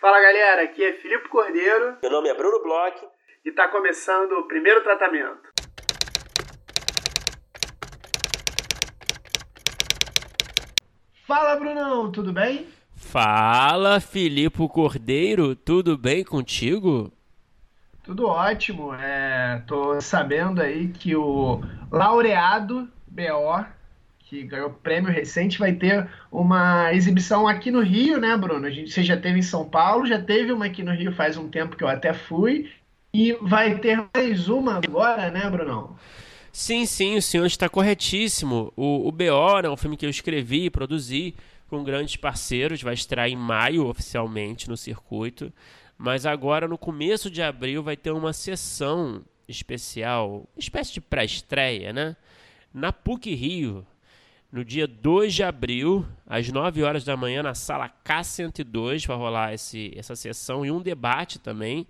Fala galera, aqui é Filipe Cordeiro. Meu nome é Bruno Bloch. E está começando o primeiro tratamento. Fala Brunão, tudo bem? Fala Filipe Cordeiro, tudo bem contigo? Tudo ótimo. É, tô sabendo aí que o laureado BO que ganhou prêmio recente, vai ter uma exibição aqui no Rio, né, Bruno? A gente, você já teve em São Paulo, já teve uma aqui no Rio faz um tempo que eu até fui, e vai ter mais uma agora, né, Brunão? Sim, sim, o senhor está corretíssimo. O, o BO é um filme que eu escrevi e produzi com grandes parceiros, vai estrear em maio oficialmente no circuito, mas agora no começo de abril vai ter uma sessão especial, espécie de pré-estreia, né? Na PUC Rio, no dia 2 de abril, às 9 horas da manhã, na sala K102, vai rolar esse, essa sessão e um debate também,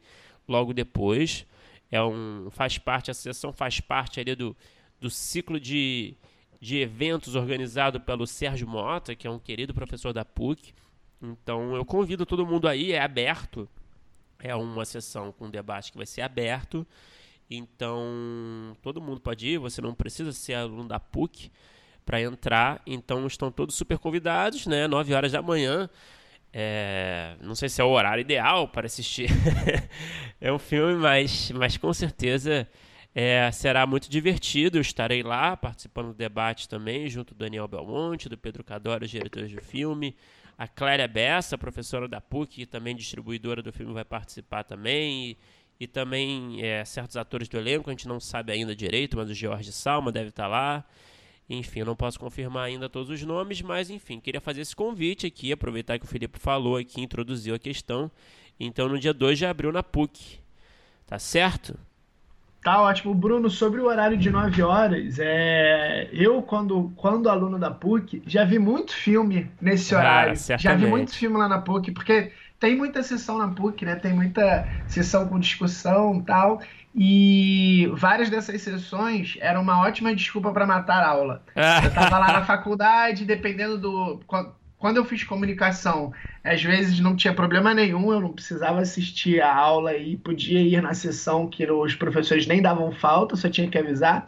logo depois. É um, faz parte, a sessão faz parte ali do, do ciclo de, de eventos organizado pelo Sérgio Mota, que é um querido professor da PUC. Então eu convido todo mundo aí, é aberto. É uma sessão com debate que vai ser aberto. Então todo mundo pode ir, você não precisa ser aluno da PUC para entrar. Então estão todos super convidados, né? 9 horas da manhã. É, não sei se é o horário ideal para assistir. é um filme, mas, mas com certeza é, será muito divertido. Eu estarei lá participando do debate também, junto do Daniel Belmonte, do Pedro Cadoro, os diretores do filme. A Clélia Bessa, professora da PUC, e também distribuidora do filme, vai participar também. E, e também é, certos atores do elenco, a gente não sabe ainda direito, mas o George Salma deve estar lá. Enfim, eu não posso confirmar ainda todos os nomes, mas enfim, queria fazer esse convite aqui, aproveitar que o Felipe falou aqui, introduziu a questão. Então, no dia 2 de abril na PUC. Tá certo? Tá ótimo. Bruno, sobre o horário de 9 horas, é... eu, quando, quando aluno da PUC, já vi muito filme nesse ah, horário. Ah, já vi muito filme lá na PUC, porque tem muita sessão na PUC, né? Tem muita sessão com discussão e tal. E várias dessas sessões eram uma ótima desculpa para matar a aula. Ah. Eu tava lá na faculdade, dependendo do. Quando eu fiz comunicação, às vezes não tinha problema nenhum, eu não precisava assistir a aula e podia ir na sessão que os professores nem davam falta, só tinha que avisar.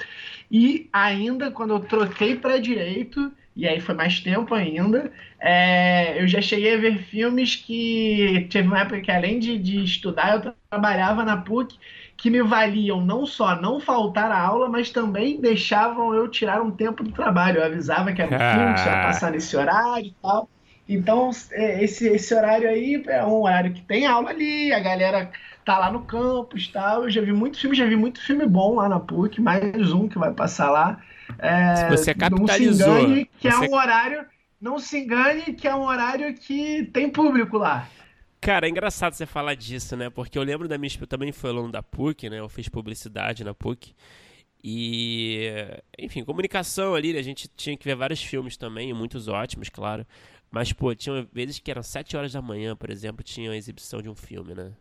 E ainda quando eu troquei para direito, e aí foi mais tempo ainda, é, eu já cheguei a ver filmes que teve uma época que além de, de estudar, eu trabalhava na PUC que me valiam não só não faltar a aula, mas também deixavam eu tirar um tempo do trabalho. Eu avisava que era um ah. filme, que ia passar nesse horário e tal. Então, é, esse, esse horário aí é um horário que tem aula ali, a galera tá lá no campus e tal. Eu já vi muito filme, já vi muito filme bom lá na PUC, mais um que vai passar lá. É, Se você capitalizou. Não se engane que você... é um horário. Não se engane que é um horário que tem público lá. Cara, é engraçado você falar disso, né? Porque eu lembro da minha. Eu também fui aluno da PUC, né? Eu fiz publicidade na PUC. E. Enfim, comunicação ali, a gente tinha que ver vários filmes também, muitos ótimos, claro. Mas, pô, tinha vezes que eram 7 horas da manhã, por exemplo, tinha a exibição de um filme, né?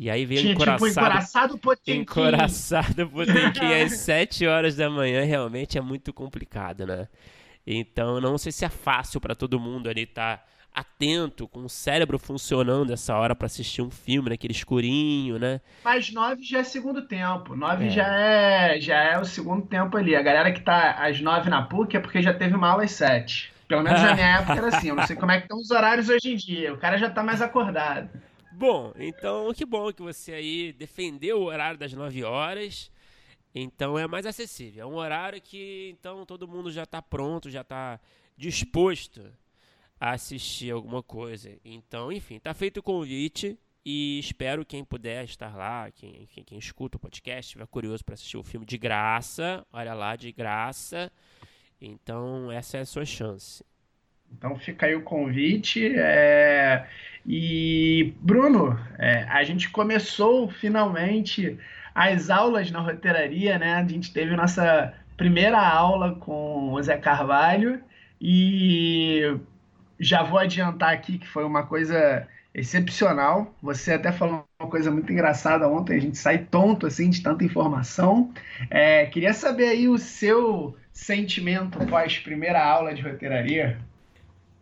E aí veio tinha, encoraçado. Tipo, encoraçado Potemkin. Encoraçado Potemkin às 7 horas da manhã realmente é muito complicado, né? Então, não sei se é fácil para todo mundo ali estar. Tá atento, com o cérebro funcionando essa hora para assistir um filme naquele escurinho, né? Mas nove já é segundo tempo. Nove é. já é já é o segundo tempo ali. A galera que tá às nove na PUC é porque já teve uma aula às sete. Pelo menos na minha época era assim. Eu não sei como é que estão os horários hoje em dia. O cara já tá mais acordado. Bom, então que bom que você aí defendeu o horário das nove horas. Então é mais acessível. É um horário que então todo mundo já está pronto, já está disposto assistir alguma coisa. Então, enfim, tá feito o convite e espero quem puder estar lá, quem, quem escuta o podcast, estiver curioso para assistir o filme de graça, olha lá, de graça. Então, essa é a sua chance. Então fica aí o convite. É... E, Bruno, é, a gente começou finalmente as aulas na roteiraria, né? A gente teve nossa primeira aula com o Zé Carvalho e já vou adiantar aqui que foi uma coisa excepcional. Você até falou uma coisa muito engraçada ontem, a gente sai tonto assim de tanta informação. É, queria saber aí o seu sentimento pós primeira aula de roteiraria.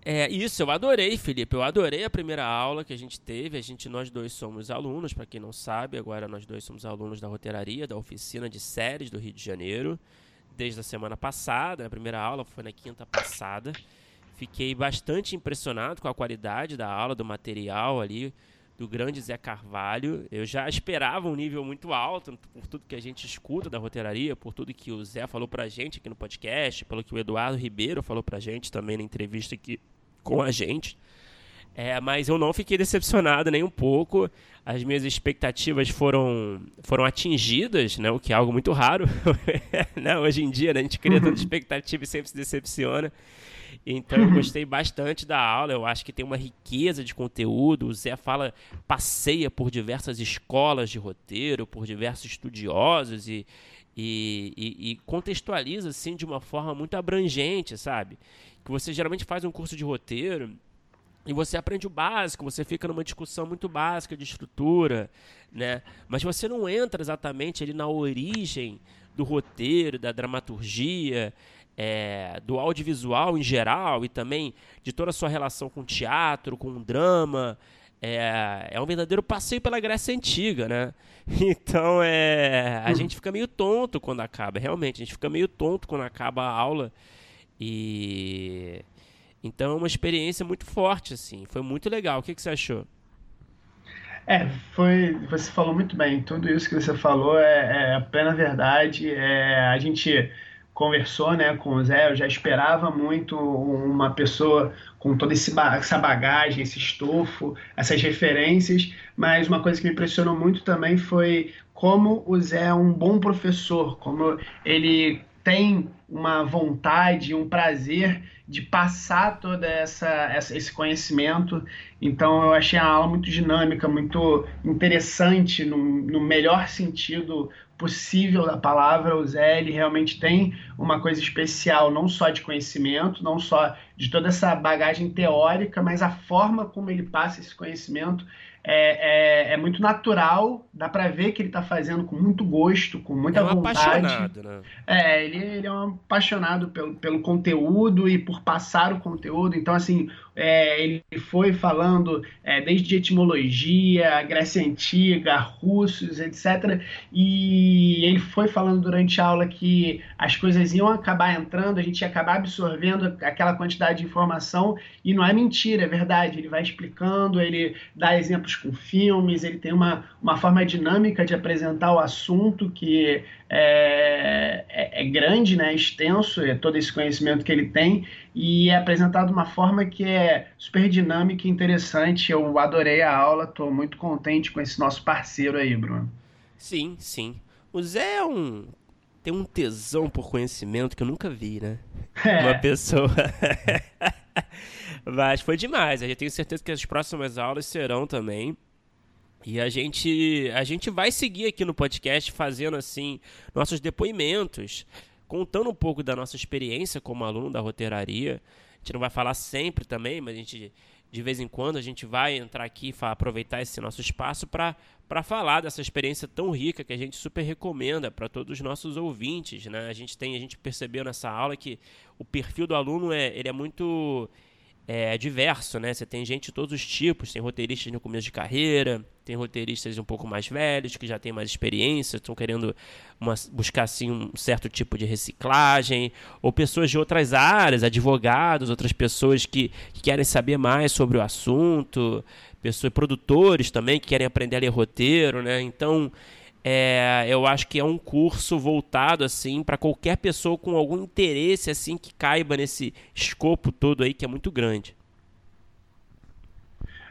É isso, eu adorei, Felipe. Eu adorei a primeira aula que a gente teve. A gente, nós dois somos alunos, para quem não sabe, agora nós dois somos alunos da roteiraria, da oficina de séries do Rio de Janeiro, desde a semana passada. A primeira aula foi na quinta passada. Fiquei bastante impressionado com a qualidade da aula, do material ali, do grande Zé Carvalho. Eu já esperava um nível muito alto por tudo que a gente escuta da roteiraria, por tudo que o Zé falou pra gente aqui no podcast, pelo que o Eduardo Ribeiro falou pra gente também na entrevista que com a gente. É, mas eu não fiquei decepcionado nem um pouco. As minhas expectativas foram, foram atingidas, né? o que é algo muito raro. né? Hoje em dia, né? a gente cria tanta expectativa e sempre se decepciona. Então eu gostei bastante da aula, eu acho que tem uma riqueza de conteúdo. O Zé fala, passeia por diversas escolas de roteiro, por diversos estudiosos e, e, e, e contextualiza assim de uma forma muito abrangente, sabe? Que você geralmente faz um curso de roteiro e você aprende o básico, você fica numa discussão muito básica de estrutura, né? Mas você não entra exatamente ali na origem do roteiro, da dramaturgia, é, do audiovisual em geral e também de toda a sua relação com teatro, com drama. É, é um verdadeiro passeio pela Grécia Antiga, né? Então é, a hum. gente fica meio tonto quando acaba, realmente. A gente fica meio tonto quando acaba a aula e então é uma experiência muito forte, assim. Foi muito legal. O que, que você achou? É, foi. Você falou muito bem. Tudo isso que você falou é, é plena verdade. É, a gente conversou né, com o Zé, eu já esperava muito uma pessoa com toda essa bagagem, esse estofo, essas referências, mas uma coisa que me impressionou muito também foi como o Zé é um bom professor, como ele tem uma vontade, um prazer de passar todo essa, essa, esse conhecimento. Então eu achei a aula muito dinâmica, muito interessante, no, no melhor sentido possível da palavra. O Zé ele realmente tem uma coisa especial, não só de conhecimento, não só de toda essa bagagem teórica, mas a forma como ele passa esse conhecimento é, é, é muito natural, dá para ver que ele está fazendo com muito gosto, com muita é um vontade. Apaixonado, né? É, ele, ele é um apaixonado pelo, pelo conteúdo e por passar o conteúdo. Então, assim, é, ele foi falando é, desde etimologia, Grécia Antiga, russos, etc. E ele foi falando durante a aula que as coisas iam acabar entrando, a gente ia acabar absorvendo aquela quantidade de informação, e não é mentira, é verdade. Ele vai explicando, ele dá exemplos com filmes, ele tem uma, uma forma dinâmica de apresentar o assunto que é, é, é grande, né, extenso, é todo esse conhecimento que ele tem, e é apresentado de uma forma que é super dinâmica e interessante. Eu adorei a aula, estou muito contente com esse nosso parceiro aí, Bruno. Sim, sim. O Zé é um tem um tesão por conhecimento que eu nunca vi, né? É. Uma pessoa. Mas foi demais. Eu tenho certeza que as próximas aulas serão também. E a gente, a gente vai seguir aqui no podcast fazendo assim nossos depoimentos, contando um pouco da nossa experiência como aluno da roteiraria. A gente não vai falar sempre também, mas a gente de vez em quando a gente vai entrar aqui e aproveitar esse nosso espaço para falar dessa experiência tão rica que a gente super recomenda para todos os nossos ouvintes. Né? A gente tem, a gente percebeu nessa aula que o perfil do aluno é, ele é muito é, diverso, né? Você tem gente de todos os tipos, tem roteiristas no começo de carreira, tem roteiristas um pouco mais velhos, que já têm mais experiência, estão querendo uma, buscar assim, um certo tipo de reciclagem, ou pessoas de outras áreas, advogados, outras pessoas que, que querem saber mais sobre o assunto, pessoas, produtores também que querem aprender a ler roteiro, né? Então, é, eu acho que é um curso voltado assim para qualquer pessoa com algum interesse assim que caiba nesse escopo todo aí que é muito grande.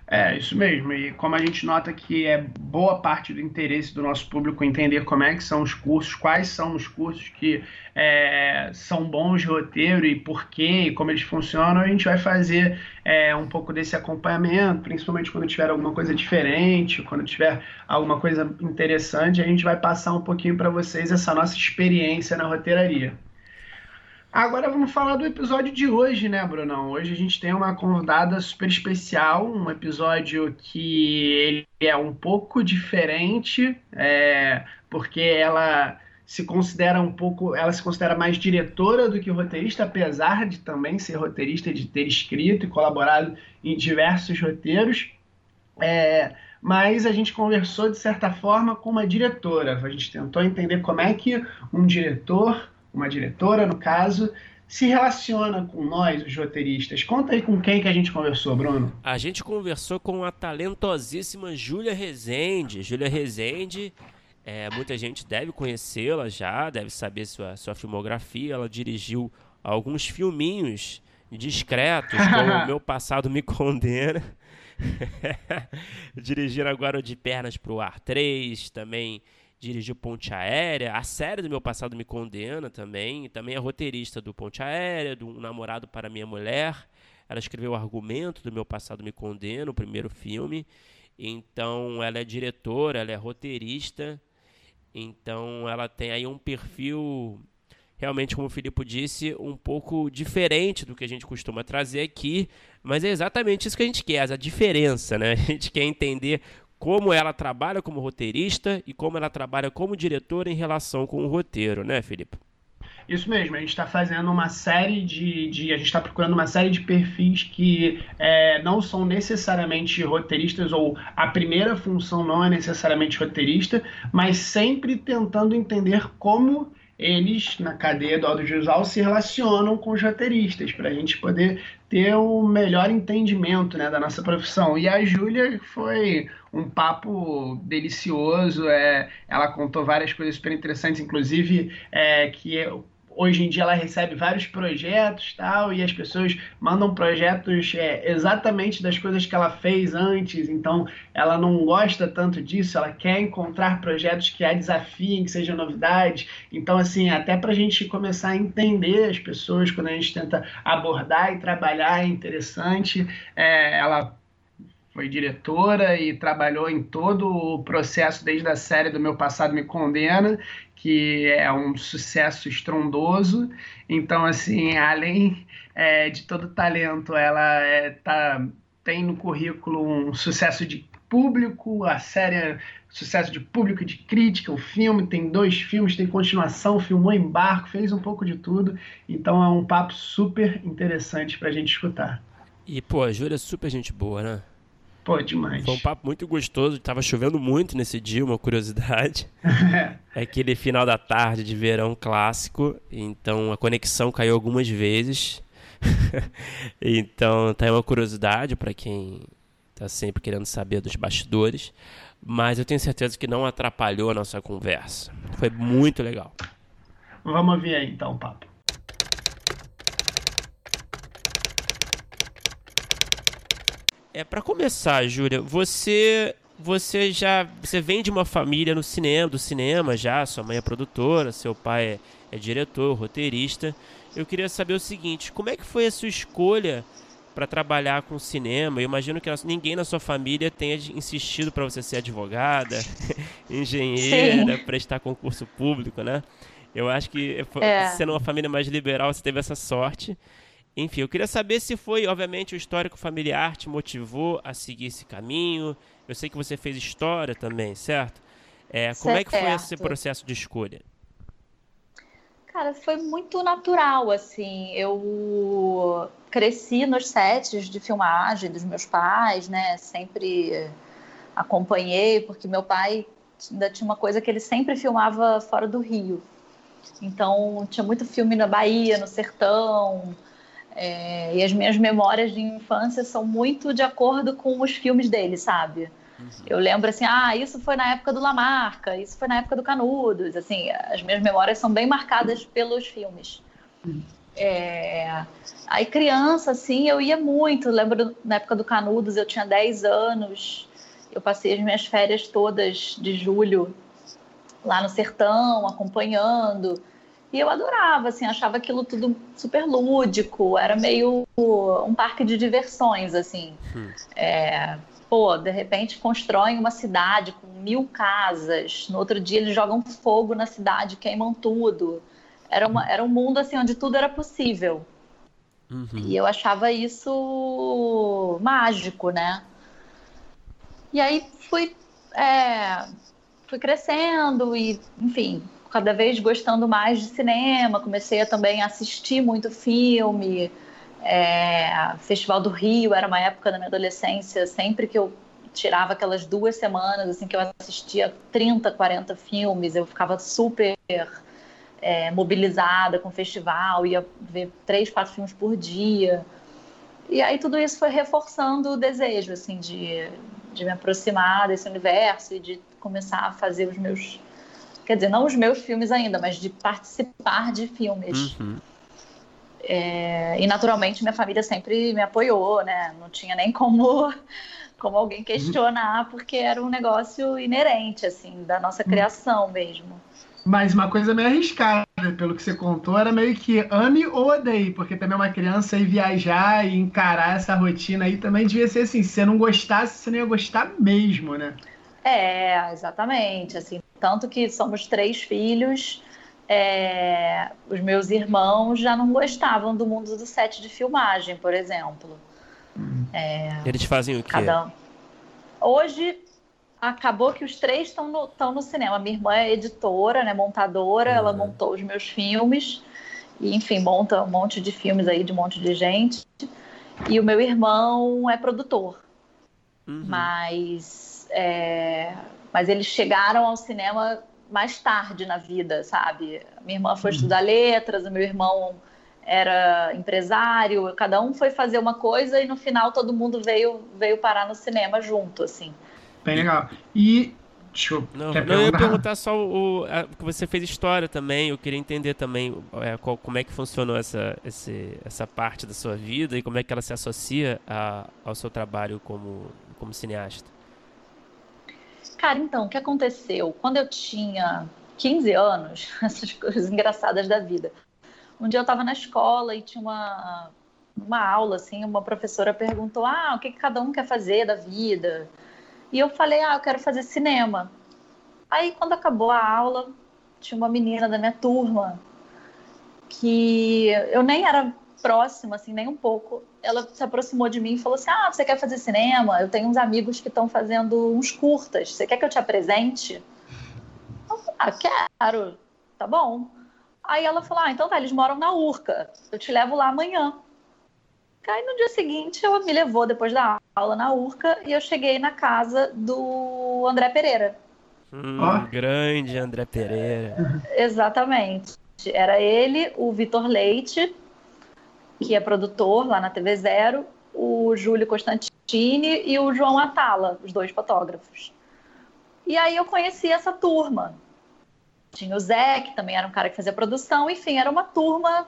É, isso mesmo. E como a gente nota que é boa parte do interesse do nosso público entender como é que são os cursos, quais são os cursos que é, são bons de roteiro e por quê, e como eles funcionam, a gente vai fazer é, um pouco desse acompanhamento, principalmente quando tiver alguma coisa diferente, quando tiver alguma coisa interessante, a gente vai passar um pouquinho para vocês essa nossa experiência na roteiraria. Agora vamos falar do episódio de hoje, né, Brunão? Hoje a gente tem uma convidada super especial, um episódio que ele é um pouco diferente, é, porque ela se considera um pouco, ela se considera mais diretora do que roteirista, apesar de também ser roteirista, de ter escrito e colaborado em diversos roteiros. É, mas a gente conversou de certa forma com uma diretora. A gente tentou entender como é que um diretor, uma diretora no caso, se relaciona com nós, os roteiristas. Conta aí com quem que a gente conversou, Bruno. A gente conversou com a talentosíssima Júlia Rezende. Júlia Rezende, é, muita gente deve conhecê-la já, deve saber sua, sua filmografia. Ela dirigiu alguns filminhos discretos, como O Meu Passado Me Condena. Dirigiram agora o De Pernas pro Ar 3, também dirigiu Ponte Aérea. A série do Meu Passado Me Condena também. Também é roteirista do Ponte Aérea, do um Namorado para Minha Mulher. Ela escreveu o argumento do Meu Passado Me Condena, o primeiro filme. Então, ela é diretora, ela é roteirista. Então, ela tem aí um perfil realmente, como o Filipe disse, um pouco diferente do que a gente costuma trazer aqui, mas é exatamente isso que a gente quer, a diferença, né? A gente quer entender como ela trabalha como roteirista e como ela trabalha como diretora em relação com o roteiro, né, Felipe? Isso mesmo, a gente está fazendo uma série de, de A gente está procurando uma série de perfis que é, não são necessariamente roteiristas, ou a primeira função não é necessariamente roteirista, mas sempre tentando entender como eles, na cadeia do audiovisual, se relacionam com os roteiristas, para a gente poder ter um melhor entendimento né, da nossa profissão. E a Júlia foi um papo delicioso, é, ela contou várias coisas super interessantes, inclusive é, que hoje em dia ela recebe vários projetos tal e as pessoas mandam projetos é, exatamente das coisas que ela fez antes. Então ela não gosta tanto disso ela quer encontrar projetos que a desafiem que sejam novidades. Então assim até para a gente começar a entender as pessoas quando a gente tenta abordar e trabalhar é interessante. É, ela foi diretora e trabalhou em todo o processo desde a série do Meu Passado Me Condena, que é um sucesso estrondoso. Então, assim, além é, de todo talento, ela é, tá, tem no currículo um sucesso de público, a série é sucesso de público e de crítica, o filme tem dois filmes, tem continuação, filmou em barco, fez um pouco de tudo. Então é um papo super interessante para a gente escutar. E, pô, a Júlia é super gente boa, né? Pô, demais. Foi um papo muito gostoso. Tava chovendo muito nesse dia, uma curiosidade. é aquele final da tarde de verão clássico. Então a conexão caiu algumas vezes. então tá aí uma curiosidade para quem tá sempre querendo saber dos bastidores. Mas eu tenho certeza que não atrapalhou a nossa conversa. Foi muito legal. Vamos ouvir aí então o papo. É para começar, Júlia, você você já você vem de uma família no cinema, do cinema já, sua mãe é produtora, seu pai é, é diretor, roteirista. Eu queria saber o seguinte, como é que foi a sua escolha para trabalhar com cinema? Eu imagino que ninguém na sua família tenha insistido para você ser advogada, engenheira, Sim. prestar concurso público, né? Eu acho que é. sendo uma família mais liberal, você teve essa sorte. Enfim, eu queria saber se foi, obviamente, o histórico familiar te motivou a seguir esse caminho. Eu sei que você fez história também, certo? É, como certo. é que foi esse processo de escolha? Cara, foi muito natural, assim. Eu cresci nos sets de filmagem dos meus pais, né? Sempre acompanhei, porque meu pai ainda tinha uma coisa que ele sempre filmava fora do Rio. Então, tinha muito filme na Bahia, no sertão, é, e as minhas memórias de infância são muito de acordo com os filmes dele, sabe? Uhum. Eu lembro assim, ah, isso foi na época do Lamarca, isso foi na época do Canudos, assim, as minhas memórias são bem marcadas pelos filmes. Uhum. É... Aí criança, assim, eu ia muito, lembro na época do Canudos, eu tinha 10 anos, eu passei as minhas férias todas de julho lá no sertão, acompanhando, e eu adorava, assim, achava aquilo tudo super lúdico, era meio um parque de diversões, assim. Hum. É, pô, de repente constroem uma cidade com mil casas, no outro dia eles jogam fogo na cidade, queimam tudo. Era, uma, era um mundo, assim, onde tudo era possível. Uhum. E eu achava isso mágico, né? E aí fui, é, fui crescendo e, enfim, cada vez gostando mais de cinema, comecei a também assistir muito filme. É, Festival do Rio era uma época da minha adolescência, sempre que eu tirava aquelas duas semanas, assim, que eu assistia 30, 40 filmes, eu ficava super é, mobilizada com o festival, ia ver três, quatro filmes por dia. E aí tudo isso foi reforçando o desejo, assim, de, de me aproximar desse universo e de começar a fazer os meus... Quer dizer, não os meus filmes ainda, mas de participar de filmes. Uhum. É, e naturalmente minha família sempre me apoiou, né? Não tinha nem como como alguém questionar, porque era um negócio inerente, assim, da nossa criação mesmo. Mas uma coisa meio arriscada, pelo que você contou, era meio que ame ou odeie, porque também uma criança ir viajar e encarar essa rotina aí também devia ser assim, se você não gostasse, você não ia gostar mesmo, né? É, exatamente, assim, tanto que somos três filhos, é, os meus irmãos já não gostavam do mundo do set de filmagem, por exemplo. É, Eles fazem o quê? Cada... Hoje acabou que os três estão no, no cinema. Minha irmã é editora, né, montadora, uhum. ela montou os meus filmes. E, enfim, monta um monte de filmes aí de um monte de gente. E o meu irmão é produtor. Uhum. Mas, é, mas eles chegaram ao cinema mais tarde na vida, sabe? Minha irmã foi uhum. estudar letras, o meu irmão era empresário, cada um foi fazer uma coisa e no final todo mundo veio veio parar no cinema junto, assim. Bem legal. E Deixa eu, não, não, eu ia perguntar só o, a, que você fez história também. Eu queria entender também é, qual, como é que funcionou essa, esse, essa parte da sua vida e como é que ela se associa a, ao seu trabalho como, como cineasta. Cara, então, o que aconteceu? Quando eu tinha 15 anos, essas coisas engraçadas da vida. Um dia eu estava na escola e tinha uma, uma aula, assim, uma professora perguntou: ah, o que, que cada um quer fazer da vida? E eu falei: ah, eu quero fazer cinema. Aí, quando acabou a aula, tinha uma menina da minha turma que eu nem era próxima, assim, nem um pouco. Ela se aproximou de mim e falou assim: Ah, você quer fazer cinema? Eu tenho uns amigos que estão fazendo uns curtas. Você quer que eu te apresente? Eu falei, ah, quero. Tá bom. Aí ela falou: Ah, então tá, eles moram na Urca. Eu te levo lá amanhã. Aí no dia seguinte ela me levou depois da aula na Urca e eu cheguei na casa do André Pereira. Hum, Grande André Pereira. Exatamente. Era ele, o Vitor Leite, que é produtor lá na TV Zero, o Júlio Constantini e o João Atala, os dois fotógrafos. E aí eu conheci essa turma. Tinha o Zé, que também era um cara que fazia produção, enfim, era uma turma,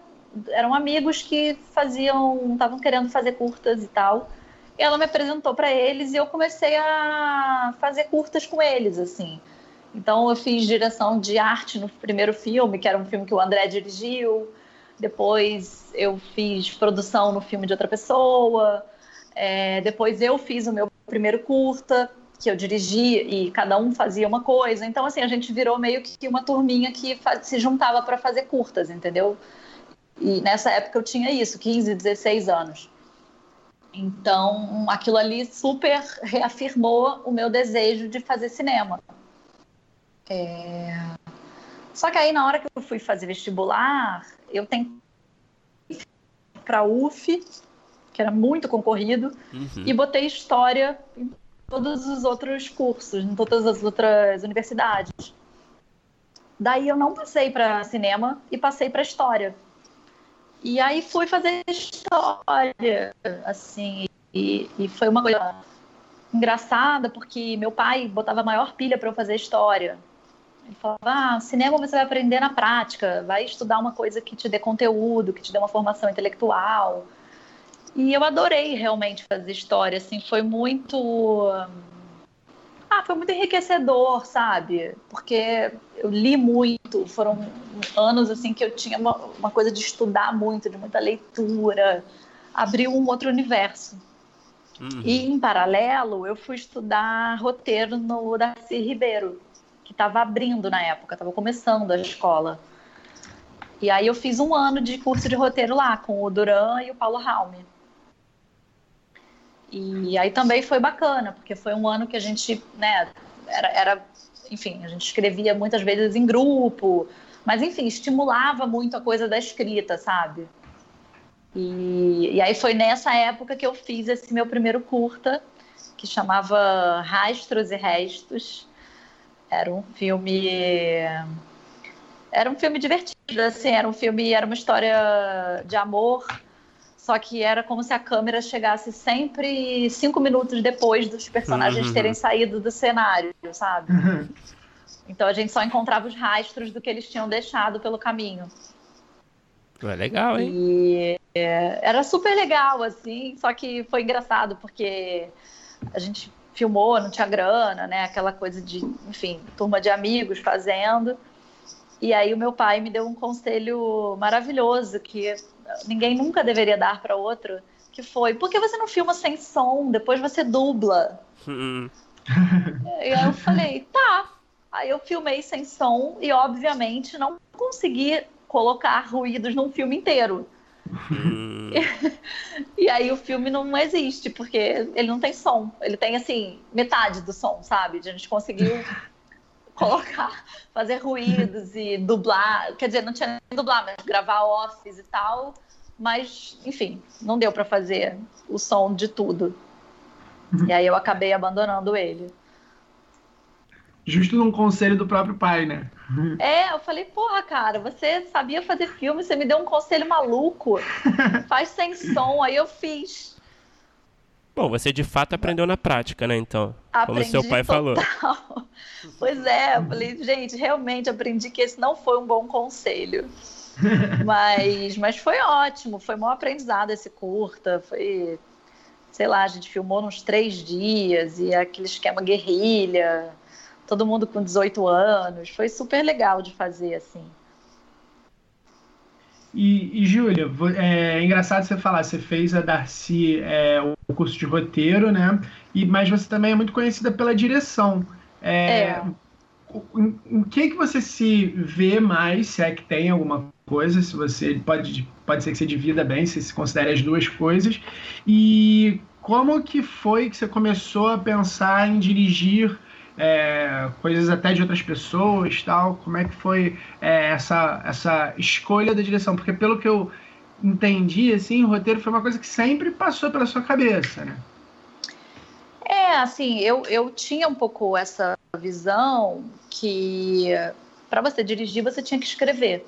eram amigos que faziam, estavam querendo fazer curtas e tal. E ela me apresentou para eles e eu comecei a fazer curtas com eles, assim. Então eu fiz direção de arte no primeiro filme, que era um filme que o André dirigiu. Depois eu fiz produção no filme de outra pessoa. É, depois eu fiz o meu primeiro curta, que eu dirigia e cada um fazia uma coisa. Então, assim, a gente virou meio que uma turminha que se juntava para fazer curtas, entendeu? E nessa época eu tinha isso, 15, 16 anos. Então, aquilo ali super reafirmou o meu desejo de fazer cinema. É... Só que aí, na hora que eu fui fazer vestibular, eu tentei para a UF, que era muito concorrido, uhum. e botei história todos os outros cursos, em todas as outras universidades. Daí eu não passei para cinema e passei para história. E aí fui fazer história, assim, e, e foi uma coisa engraçada porque meu pai botava maior pilha para eu fazer história. Ele falava: ah, cinema você vai aprender na prática, vai estudar uma coisa que te dê conteúdo, que te dê uma formação intelectual. E eu adorei realmente fazer história, assim, foi muito ah, foi muito enriquecedor, sabe? Porque eu li muito, foram anos assim que eu tinha uma, uma coisa de estudar muito, de muita leitura, abriu um outro universo. Uhum. E em paralelo, eu fui estudar roteiro no Darcy Ribeiro, que estava abrindo na época, estava começando a escola. E aí eu fiz um ano de curso de roteiro lá com o Duran e o Paulo Raume. E aí também foi bacana, porque foi um ano que a gente, né, era, era enfim, a gente escrevia muitas vezes em grupo, mas enfim, estimulava muito a coisa da escrita, sabe? E, e aí foi nessa época que eu fiz esse meu primeiro curta, que chamava Rastros e Restos. Era um filme. Era um filme divertido, assim, era um filme, era uma história de amor, só que era como se a câmera chegasse sempre cinco minutos depois dos personagens uhum. terem saído do cenário, sabe? Uhum. Então a gente só encontrava os rastros do que eles tinham deixado pelo caminho. É legal, hein? E é, era super legal, assim, só que foi engraçado, porque a gente filmou, não tinha grana, né? Aquela coisa de, enfim, turma de amigos fazendo. E aí o meu pai me deu um conselho maravilhoso que ninguém nunca deveria dar para outro, que foi: por que você não filma sem som? Depois você dubla. Hum. e aí eu falei: tá. Aí eu filmei sem som e, obviamente, não consegui colocar ruídos num filme inteiro. Hum. e aí o filme não existe, porque ele não tem som. Ele tem, assim, metade do som, sabe? A gente conseguiu colocar, fazer ruídos e dublar. Quer dizer, não tinha nem dublar, mas gravar offs e tal. Mas, enfim, não deu para fazer o som de tudo. E aí eu acabei abandonando ele. Justo num conselho do próprio pai, né? É, eu falei, porra, cara, você sabia fazer filme, você me deu um conselho maluco. Faz sem som, aí eu fiz. Bom, você de fato aprendeu na prática, né, então? Aprendi como seu pai total. falou. Pois é, eu falei, gente, realmente aprendi que esse não foi um bom conselho. mas, mas foi ótimo, foi bom aprendizado esse curta, foi, sei lá, a gente filmou nos três dias e aquele esquema guerrilha todo mundo com 18 anos. Foi super legal de fazer, assim. E, e Júlia, é engraçado você falar, você fez a Darcy é, o curso de roteiro, né? E, mas você também é muito conhecida pela direção. É, é. Em, em que que você se vê mais, se é que tem alguma coisa, se você pode, pode ser que você divida bem, se se considere as duas coisas. E como que foi que você começou a pensar em dirigir é, coisas até de outras pessoas tal. Como é que foi é, essa, essa escolha da direção? Porque pelo que eu entendi, assim, o roteiro foi uma coisa que sempre passou pela sua cabeça, né? É, assim, eu, eu tinha um pouco essa visão que para você dirigir você tinha que escrever,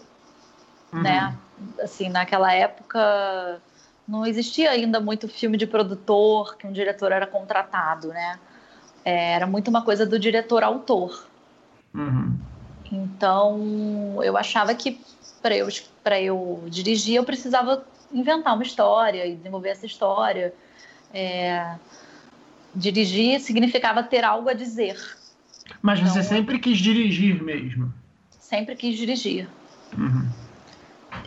uhum. né? Assim, naquela época não existia ainda muito filme de produtor que um diretor era contratado, né? É, era muito uma coisa do diretor-autor. Uhum. Então, eu achava que para eu, eu dirigir, eu precisava inventar uma história e desenvolver essa história. É, dirigir significava ter algo a dizer. Mas então, você sempre quis dirigir mesmo? Sempre quis dirigir. Uhum.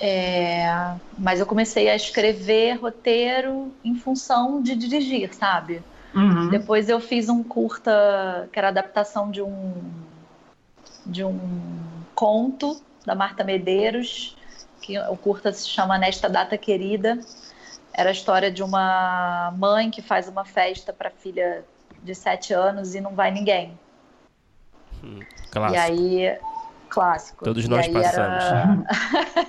É, mas eu comecei a escrever roteiro em função de dirigir, sabe? Uhum. Depois eu fiz um curta que era adaptação de um de um conto da Marta Medeiros, que o curta se chama Nesta Data Querida. Era a história de uma mãe que faz uma festa para filha de sete anos e não vai ninguém. Hum, clássico. E aí, clássico. Todos nós passamos. Era...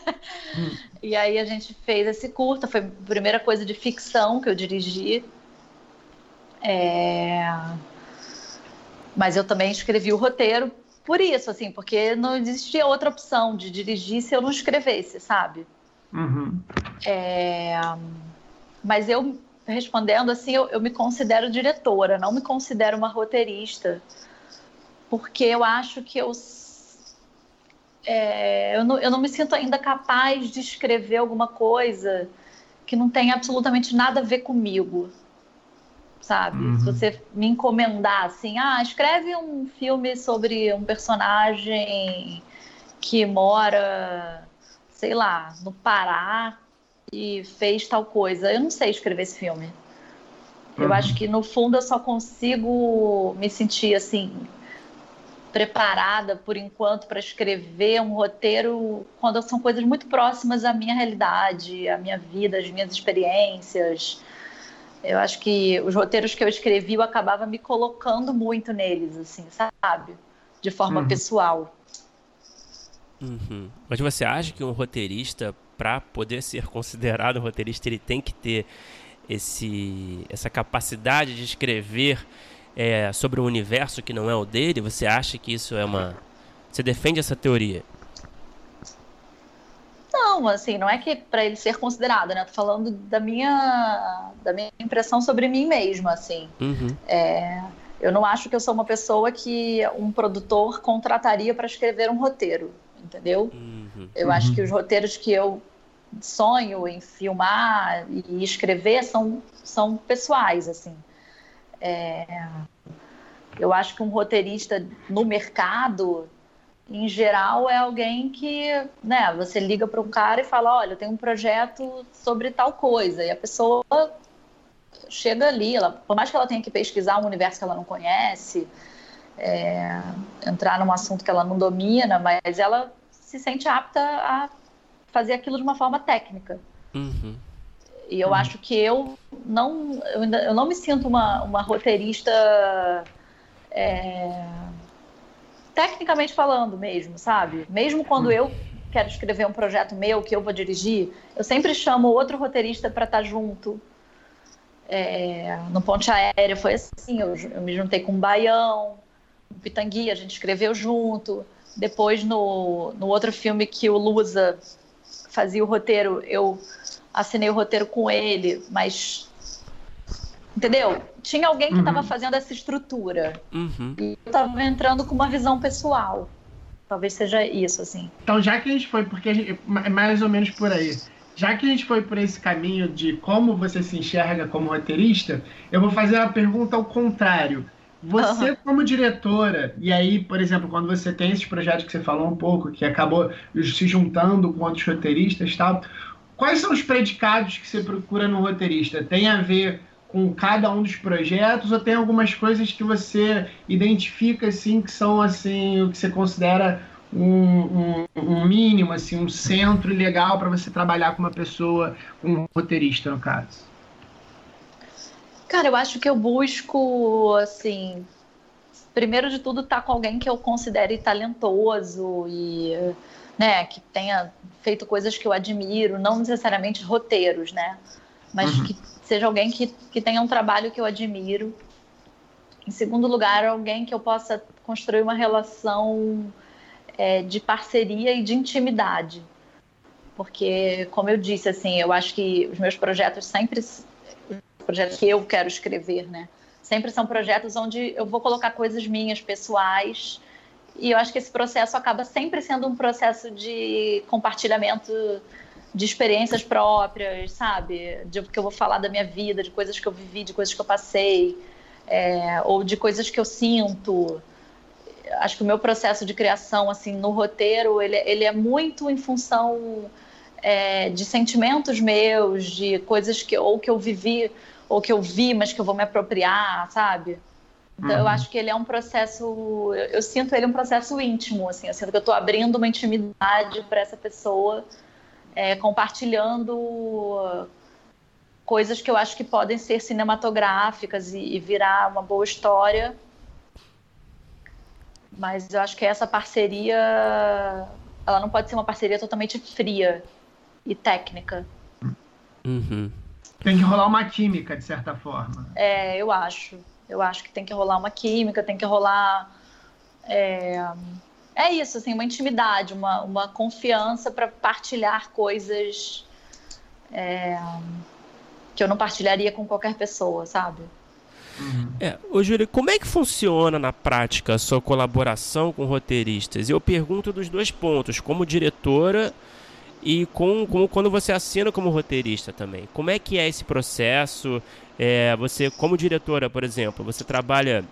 e aí a gente fez esse curta, foi a primeira coisa de ficção que eu dirigi. É... Mas eu também escrevi o roteiro por isso, assim, porque não existia outra opção de dirigir se eu não escrevesse, sabe? Uhum. É... Mas eu, respondendo assim, eu, eu me considero diretora, não me considero uma roteirista, porque eu acho que eu é, eu, não, eu não me sinto ainda capaz de escrever alguma coisa que não tem absolutamente nada a ver comigo sabe? Uhum. Se você me encomendar assim, ah, escreve um filme sobre um personagem que mora, sei lá, no Pará e fez tal coisa. Eu não sei escrever esse filme. Uhum. Eu acho que no fundo eu só consigo me sentir assim preparada por enquanto para escrever um roteiro quando são coisas muito próximas à minha realidade, à minha vida, às minhas experiências eu acho que os roteiros que eu escrevi eu acabava me colocando muito neles, assim, sabe? de forma uhum. pessoal. Uhum. Mas você acha que um roteirista, para poder ser considerado um roteirista, ele tem que ter esse, essa capacidade de escrever é, sobre um universo que não é o dele? Você acha que isso é uma. Você defende essa teoria? Não, assim, não é que para ele ser considerado, né? Tô falando da minha, da minha impressão sobre mim mesma, assim. Uhum. É, eu não acho que eu sou uma pessoa que um produtor contrataria para escrever um roteiro, entendeu? Uhum. Eu uhum. acho que os roteiros que eu sonho em filmar e escrever são, são pessoais, assim. É, eu acho que um roteirista no mercado, em geral, é alguém que, né, você liga para um cara e fala, olha, eu tenho um projeto sobre tal coisa, e a pessoa chega ali, ela, por mais que ela tenha que pesquisar um universo que ela não conhece, é, entrar num assunto que ela não domina, mas ela se sente apta a fazer aquilo de uma forma técnica. Uhum. E eu uhum. acho que eu não, eu, ainda, eu não me sinto uma, uma roteirista é, tecnicamente falando mesmo, sabe? Mesmo quando eu quero escrever um projeto meu que eu vou dirigir, eu sempre chamo outro roteirista para estar tá junto. É, no Ponte Aérea foi assim, eu, eu me juntei com o Baião, o Pitangui, a gente escreveu junto. Depois, no, no outro filme que o Lusa fazia o roteiro, eu assinei o roteiro com ele, mas. Entendeu? Tinha alguém que estava uhum. fazendo essa estrutura. Uhum. E eu estava entrando com uma visão pessoal. Talvez seja isso, assim. Então, já que a gente foi, porque gente, é mais ou menos por aí. Já que a gente foi por esse caminho de como você se enxerga como roteirista, eu vou fazer uma pergunta ao contrário. Você, uhum. como diretora, e aí, por exemplo, quando você tem esses projetos que você falou um pouco, que acabou se juntando com outros roteiristas e tal, quais são os predicados que você procura no roteirista? Tem a ver com cada um dos projetos ou tem algumas coisas que você identifica assim que são assim o que você considera um, um, um mínimo assim um centro legal para você trabalhar com uma pessoa um roteirista no caso? Cara, eu acho que eu busco, assim, primeiro de tudo, estar tá com alguém que eu considere talentoso e, né, que tenha feito coisas que eu admiro, não necessariamente roteiros, né, mas uhum. que seja alguém que, que tenha um trabalho que eu admiro. Em segundo lugar, alguém que eu possa construir uma relação é, de parceria e de intimidade. Porque, como eu disse, assim, eu acho que os meus projetos sempre projetos que eu quero escrever, né? Sempre são projetos onde eu vou colocar coisas minhas, pessoais, e eu acho que esse processo acaba sempre sendo um processo de compartilhamento de experiências próprias, sabe? De que eu vou falar da minha vida, de coisas que eu vivi, de coisas que eu passei, é, ou de coisas que eu sinto. Acho que o meu processo de criação, assim, no roteiro, ele, ele é muito em função é, de sentimentos meus, de coisas que ou que eu vivi ou que eu vi, mas que eu vou me apropriar, sabe? Então uhum. eu acho que ele é um processo, eu, eu, sinto ele um processo íntimo, assim, eu sinto que eu estou abrindo uma intimidade para essa pessoa, é, compartilhando coisas que eu acho que podem ser cinematográficas e, e virar uma boa história. Mas eu acho que essa parceria, ela não pode ser uma parceria totalmente fria e técnica. Uhum. Tem que rolar uma química, de certa forma. É, eu acho. Eu acho que tem que rolar uma química, tem que rolar. É, é isso, assim, uma intimidade, uma, uma confiança para partilhar coisas é, que eu não partilharia com qualquer pessoa, sabe? Uhum. É, ô Júlio, como é que funciona na prática a sua colaboração com roteiristas? Eu pergunto dos dois pontos, como diretora e com, com quando você assina como roteirista também. Como é que é esse processo? É, você, como diretora, por exemplo, você trabalha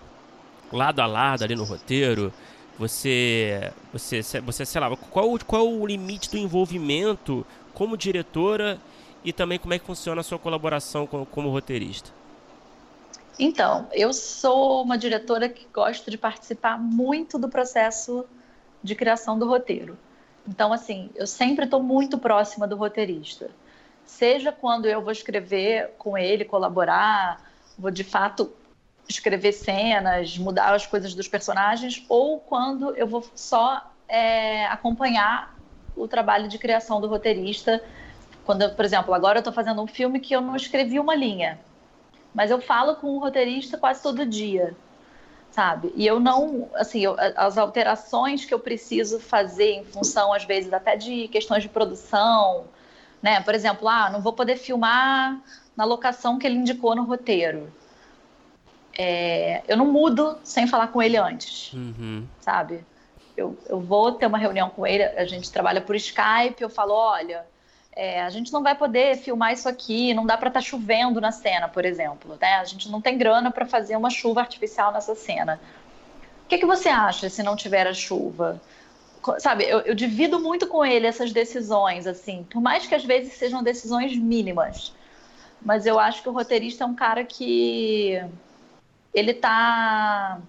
lado a lado ali no roteiro? Você, você, você sei lá, qual, qual o limite do envolvimento como diretora e também como é que funciona a sua colaboração como, como roteirista? Então, eu sou uma diretora que gosta de participar muito do processo de criação do roteiro. Então, assim, eu sempre estou muito próxima do roteirista. Seja quando eu vou escrever com ele, colaborar, vou de fato escrever cenas, mudar as coisas dos personagens, ou quando eu vou só é, acompanhar o trabalho de criação do roteirista. Quando, por exemplo, agora eu estou fazendo um filme que eu não escrevi uma linha, mas eu falo com o roteirista quase todo dia, sabe? E eu não, assim, eu, as alterações que eu preciso fazer em função, às vezes, até de questões de produção, né? Por exemplo, ah, não vou poder filmar na locação que ele indicou no roteiro. É, eu não mudo sem falar com ele antes, uhum. sabe? Eu, eu vou ter uma reunião com ele, a gente trabalha por Skype, eu falo, olha, é, a gente não vai poder filmar isso aqui, não dá para estar tá chovendo na cena, por exemplo, né? A gente não tem grana para fazer uma chuva artificial nessa cena. O que, que você acha se não tiver a chuva? Sabe, eu, eu divido muito com ele essas decisões, assim, por mais que às vezes sejam decisões mínimas. Mas eu acho que o roteirista é um cara que ele está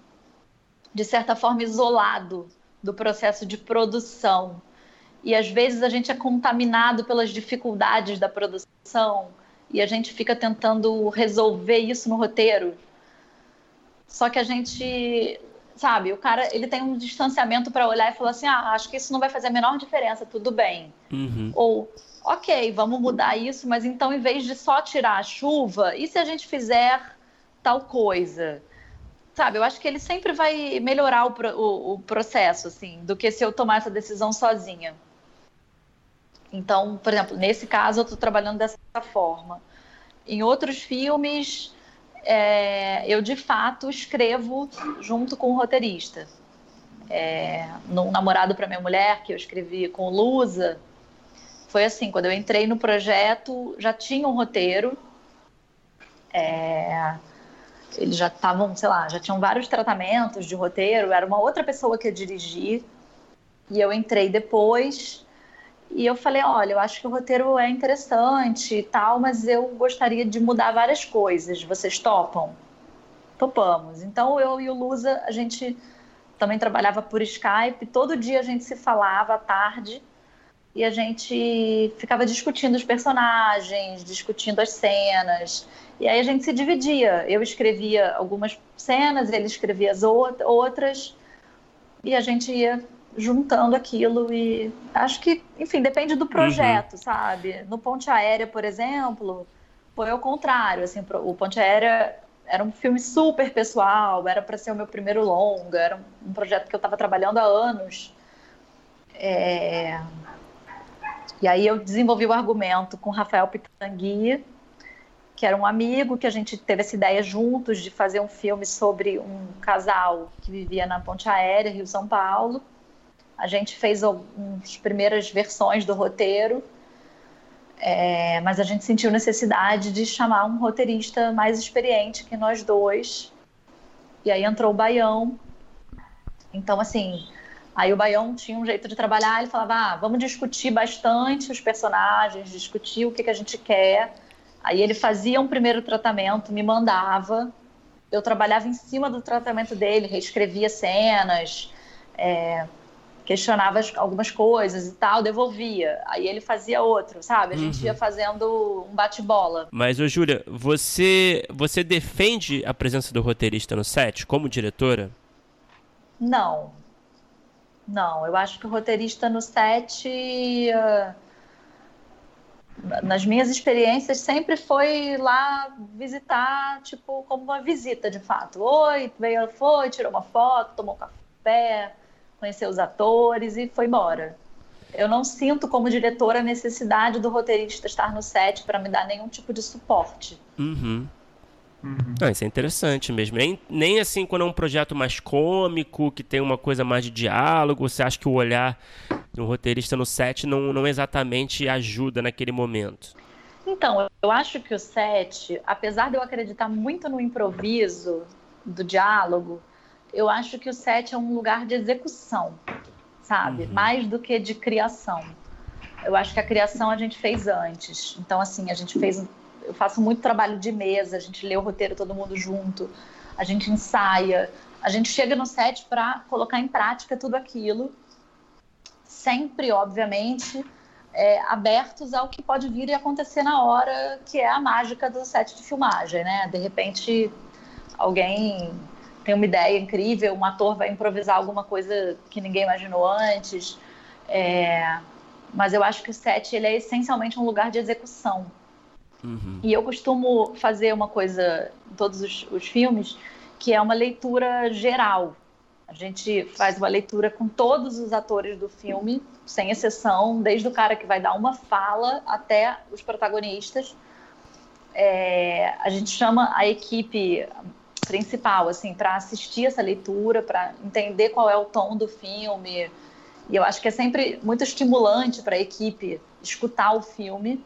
de certa forma isolado do processo de produção. E às vezes a gente é contaminado pelas dificuldades da produção e a gente fica tentando resolver isso no roteiro. Só que a gente, sabe, o cara ele tem um distanciamento para olhar e falar assim: ah, acho que isso não vai fazer a menor diferença, tudo bem. Uhum. Ou, ok, vamos mudar isso, mas então em vez de só tirar a chuva, e se a gente fizer tal coisa? sabe, eu acho que ele sempre vai melhorar o, o, o, processo, assim, do que se eu tomar essa decisão sozinha. Então, por exemplo, nesse caso eu estou trabalhando dessa forma. Em outros filmes, é, eu de fato escrevo junto com o roteirista. É, no Namorado para Minha Mulher, que eu escrevi com Lusa, foi assim, quando eu entrei no projeto, já tinha um roteiro. É, eles já estavam, sei lá, já tinham vários tratamentos de roteiro, era uma outra pessoa que ia dirigir. E eu entrei depois e eu falei, olha, eu acho que o roteiro é interessante e tal, mas eu gostaria de mudar várias coisas. Vocês topam? Topamos. Então eu e o Lusa, a gente também trabalhava por Skype, todo dia a gente se falava à tarde e a gente ficava discutindo os personagens, discutindo as cenas. E aí a gente se dividia. Eu escrevia algumas cenas, ele escrevia as outras, e a gente ia juntando aquilo e acho que, enfim, depende do projeto, uhum. sabe? No Ponte Aérea, por exemplo, foi ao contrário, assim, o Ponte Aérea era um filme super pessoal, era para ser o meu primeiro longa, era um projeto que eu estava trabalhando há anos. É... E aí eu desenvolvi o argumento com Rafael Pitangui, que era um amigo, que a gente teve essa ideia juntos de fazer um filme sobre um casal que vivia na Ponte Aérea, Rio São Paulo. A gente fez algumas primeiras versões do roteiro, é, mas a gente sentiu necessidade de chamar um roteirista mais experiente que nós dois. E aí entrou o Baião. Então, assim, aí o Baião tinha um jeito de trabalhar, ele falava, ah, vamos discutir bastante os personagens, discutir o que, que a gente quer Aí ele fazia um primeiro tratamento, me mandava, eu trabalhava em cima do tratamento dele, reescrevia cenas, é, questionava algumas coisas e tal, devolvia. Aí ele fazia outro, sabe? A gente uhum. ia fazendo um bate-bola. Mas, ô Júlia, você, você defende a presença do roteirista no set como diretora? Não. Não, eu acho que o roteirista no set. Uh nas minhas experiências sempre foi lá visitar, tipo, como uma visita de fato. Oi, veio, foi, tirou uma foto, tomou café, conheceu os atores e foi embora. Eu não sinto como diretora a necessidade do roteirista estar no set para me dar nenhum tipo de suporte. Uhum. Uhum. Ah, isso é interessante mesmo. Nem, nem assim quando é um projeto mais cômico, que tem uma coisa mais de diálogo, você acha que o olhar do roteirista no set não, não exatamente ajuda naquele momento? Então, eu acho que o set, apesar de eu acreditar muito no improviso do diálogo, eu acho que o set é um lugar de execução, sabe? Uhum. Mais do que de criação. Eu acho que a criação a gente fez antes. Então, assim, a gente fez eu faço muito trabalho de mesa, a gente lê o roteiro todo mundo junto, a gente ensaia, a gente chega no set para colocar em prática tudo aquilo, sempre, obviamente, é, abertos ao que pode vir e acontecer na hora, que é a mágica do set de filmagem, né? De repente, alguém tem uma ideia incrível, um ator vai improvisar alguma coisa que ninguém imaginou antes. É, mas eu acho que o set ele é essencialmente um lugar de execução. Uhum. E eu costumo fazer uma coisa em todos os, os filmes, que é uma leitura geral. A gente faz uma leitura com todos os atores do filme, sem exceção, desde o cara que vai dar uma fala até os protagonistas. É, a gente chama a equipe principal, assim, para assistir essa leitura, para entender qual é o tom do filme. E eu acho que é sempre muito estimulante para a equipe escutar o filme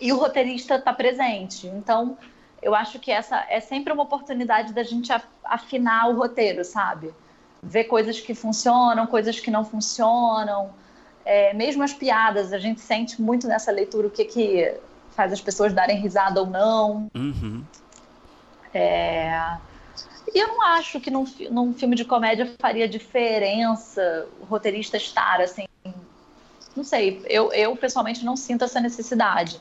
e o roteirista está presente. Então, eu acho que essa é sempre uma oportunidade da gente afinar o roteiro, sabe? Ver coisas que funcionam, coisas que não funcionam. É, mesmo as piadas, a gente sente muito nessa leitura o que, que faz as pessoas darem risada ou não. Uhum. É... E eu não acho que num, num filme de comédia faria diferença o roteirista estar assim. Não sei, eu, eu pessoalmente não sinto essa necessidade.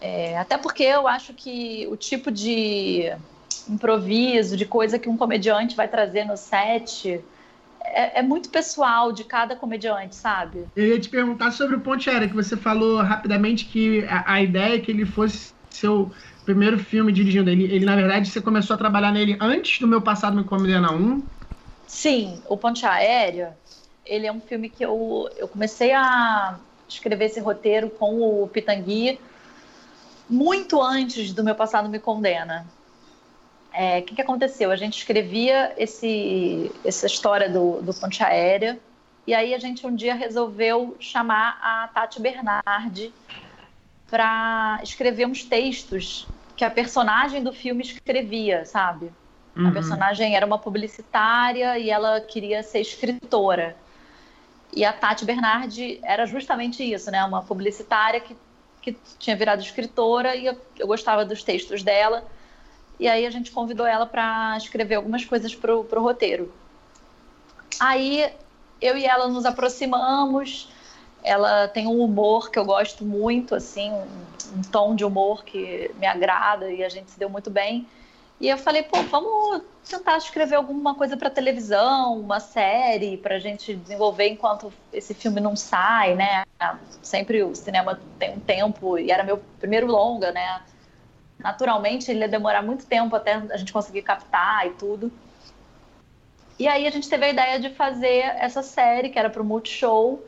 É, até porque eu acho que o tipo de improviso, de coisa que um comediante vai trazer no set, é, é, muito pessoal de cada comediante, sabe? Eu ia te perguntar sobre o Ponte Aérea, que você falou rapidamente que a, a ideia é que ele fosse seu primeiro filme dirigindo. Ele, ele, na verdade, você começou a trabalhar nele antes do meu passado me condena 1? Sim, o Ponte Aérea, ele é um filme que eu, eu comecei a escrever esse roteiro com o Pitangui muito antes do meu passado me condena. O é, que, que aconteceu? A gente escrevia esse, essa história do, do Ponte Aérea e aí a gente um dia resolveu chamar a Tati Bernardi para escrever uns textos que a personagem do filme escrevia, sabe? Uhum. A personagem era uma publicitária e ela queria ser escritora. E a Tati Bernardi era justamente isso, né? Uma publicitária que que tinha virado escritora e eu, eu gostava dos textos dela. E aí a gente convidou ela para escrever algumas coisas para o roteiro. Aí eu e ela nos aproximamos. Ela tem um humor que eu gosto muito, assim, um, um tom de humor que me agrada e a gente se deu muito bem. E eu falei, pô, vamos tentar escrever alguma coisa para televisão, uma série para a gente desenvolver enquanto esse filme não sai, né? Sempre o cinema tem um tempo e era meu primeiro longa, né? Naturalmente ele ia demorar muito tempo até a gente conseguir captar e tudo. E aí a gente teve a ideia de fazer essa série que era para o Multishow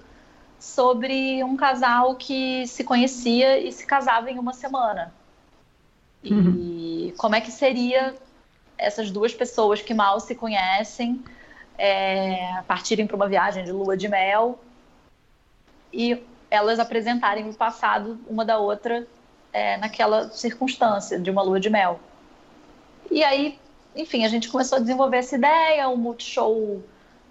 sobre um casal que se conhecia e se casava em uma semana. E uhum. Como é que seria essas duas pessoas que mal se conhecem é, partirem para uma viagem de lua de mel e elas apresentarem o passado uma da outra é, naquela circunstância de uma lua de mel. E aí, enfim, a gente começou a desenvolver essa ideia, o Multishow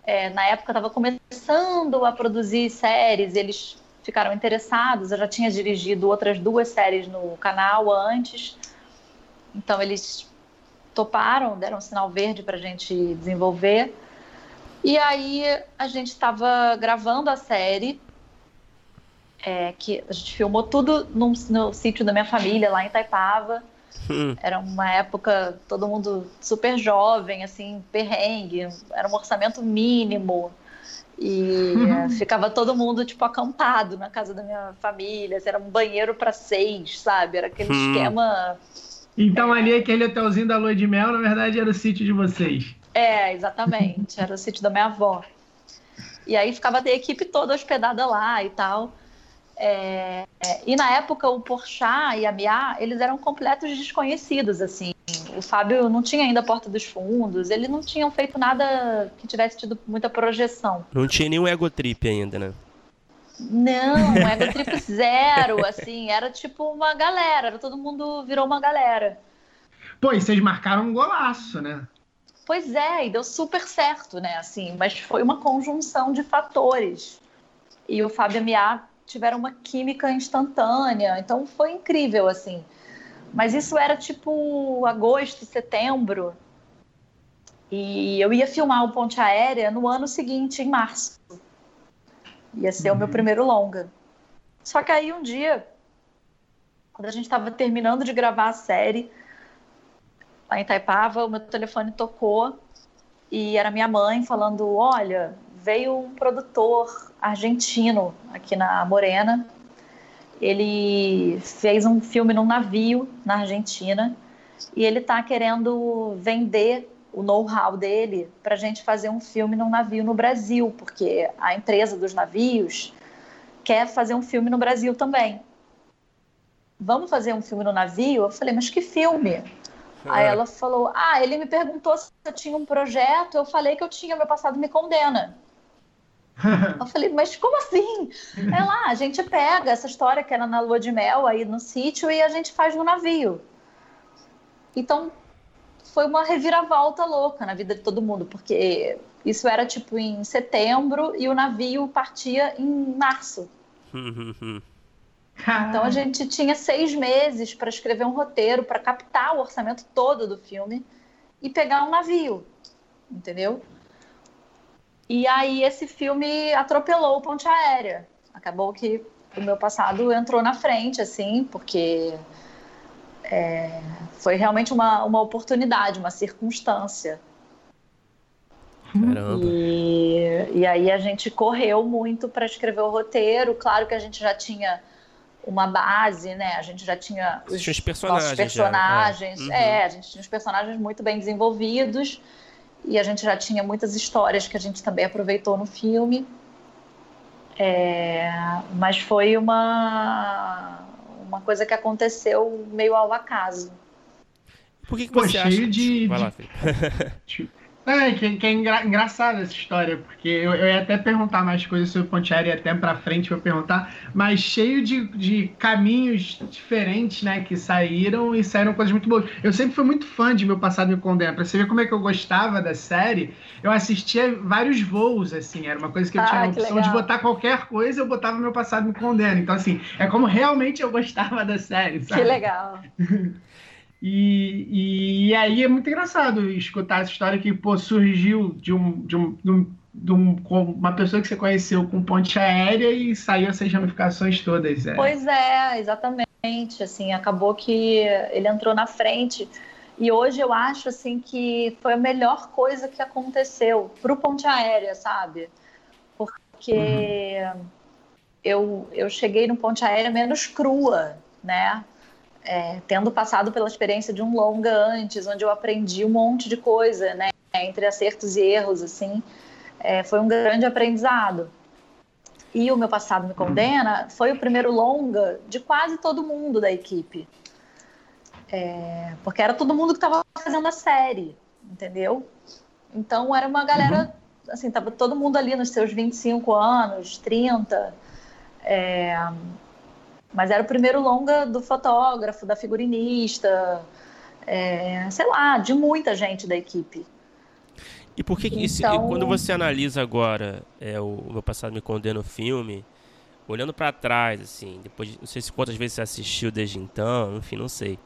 é, na época estava começando a produzir séries, eles ficaram interessados, eu já tinha dirigido outras duas séries no canal antes, então eles toparam, deram um sinal verde para a gente desenvolver. E aí a gente estava gravando a série, é, que a gente filmou tudo num, no sítio da minha família, lá em Taipava. Hum. Era uma época, todo mundo super jovem, assim, perrengue, era um orçamento mínimo. E uhum. ficava todo mundo, tipo, acampado na casa da minha família. Assim, era um banheiro para seis, sabe? Era aquele hum. esquema então ali aquele hotelzinho da lua de mel, na verdade, era o sítio de vocês. É, exatamente. Era o sítio da minha avó. E aí ficava a equipe toda hospedada lá e tal. É, e na época o Porchat e a Mia, eles eram completos desconhecidos, assim. O Fábio não tinha ainda a Porta dos Fundos, eles não tinham feito nada que tivesse tido muita projeção. Não tinha nenhum ego trip ainda, né? Não, ego trip zero, assim, era tipo uma galera, era, todo mundo virou uma galera. Pô, e vocês marcaram um golaço, né? Pois é, e deu super certo, né, assim, mas foi uma conjunção de fatores. E o Fábio e a Mia tiveram uma química instantânea, então foi incrível, assim. Mas isso era tipo agosto, setembro, e eu ia filmar o Ponte Aérea no ano seguinte, em março. Ia ser uhum. o meu uhum. primeiro longa. Só que aí um dia, quando a gente estava terminando de gravar a série, lá em Taipava, o meu telefone tocou e era minha mãe falando: Olha, veio um produtor argentino aqui na Morena. Ele fez um filme num navio na Argentina e ele está querendo vender o know-how dele para a gente fazer um filme num navio no Brasil, porque a empresa dos navios quer fazer um filme no Brasil também. Vamos fazer um filme no navio? Eu falei, mas que filme? É. Aí ela falou, ah, ele me perguntou se eu tinha um projeto, eu falei que eu tinha, meu passado me condena. eu falei, mas como assim? Ela, ah, a gente pega essa história que era na lua de mel aí no sítio e a gente faz no navio. Então, foi uma reviravolta louca na vida de todo mundo, porque isso era tipo em setembro e o navio partia em março. então a gente tinha seis meses para escrever um roteiro, para captar o orçamento todo do filme e pegar um navio, entendeu? E aí esse filme atropelou o Ponte Aérea. Acabou que o meu passado entrou na frente, assim, porque é, foi realmente uma, uma oportunidade, uma circunstância. Caramba. E, e aí a gente correu muito para escrever o roteiro. Claro que a gente já tinha uma base, né? A gente já tinha os, tinha os personagens. personagens. Já, é. é, a gente tinha os personagens muito bem desenvolvidos. E a gente já tinha muitas histórias que a gente também aproveitou no filme. É, mas foi uma uma coisa que aconteceu meio ao acaso. Por que, que você Pô, acha? De, Vai lá, Felipe. É, que, que é engra, engraçada essa história, porque eu, eu, ia até perguntar mais coisas sobre Pontieri até pra frente pra perguntar, mas cheio de, de caminhos diferentes, né, que saíram e saíram coisas muito boas. Eu sempre fui muito fã de Meu Passado Me Condena, pra você ver como é que eu gostava da série, eu assistia vários voos, assim, era uma coisa que eu tinha ah, a opção de botar qualquer coisa, eu botava Meu Passado Me Condena. Então, assim, é como realmente eu gostava da série, sabe? Que legal. E, e, aí é muito engraçado escutar essa história que pô, surgiu de, um, de, um, de, um, de um, uma pessoa que você conheceu com ponte aérea e saiu essas ramificações todas. É. Pois é, exatamente. Assim, acabou que ele entrou na frente. E hoje eu acho assim que foi a melhor coisa que aconteceu para o ponte aérea, sabe? Porque uhum. eu, eu cheguei no ponte aérea menos crua, né? É, tendo passado pela experiência de um longa antes, onde eu aprendi um monte de coisa, né, entre acertos e erros, assim, é, foi um grande aprendizado. E o meu passado me condena foi o primeiro longa de quase todo mundo da equipe, é, porque era todo mundo que estava fazendo a série, entendeu? Então era uma galera, uhum. assim, tava todo mundo ali nos seus 25 anos, 30, é, mas era o primeiro longa do fotógrafo, da figurinista, é, sei lá, de muita gente da equipe. E por que, então... isso, e quando você analisa agora é, o, o Meu Passado Me Condena o filme, olhando para trás, assim, depois, não sei se quantas vezes você assistiu desde então, enfim, não sei.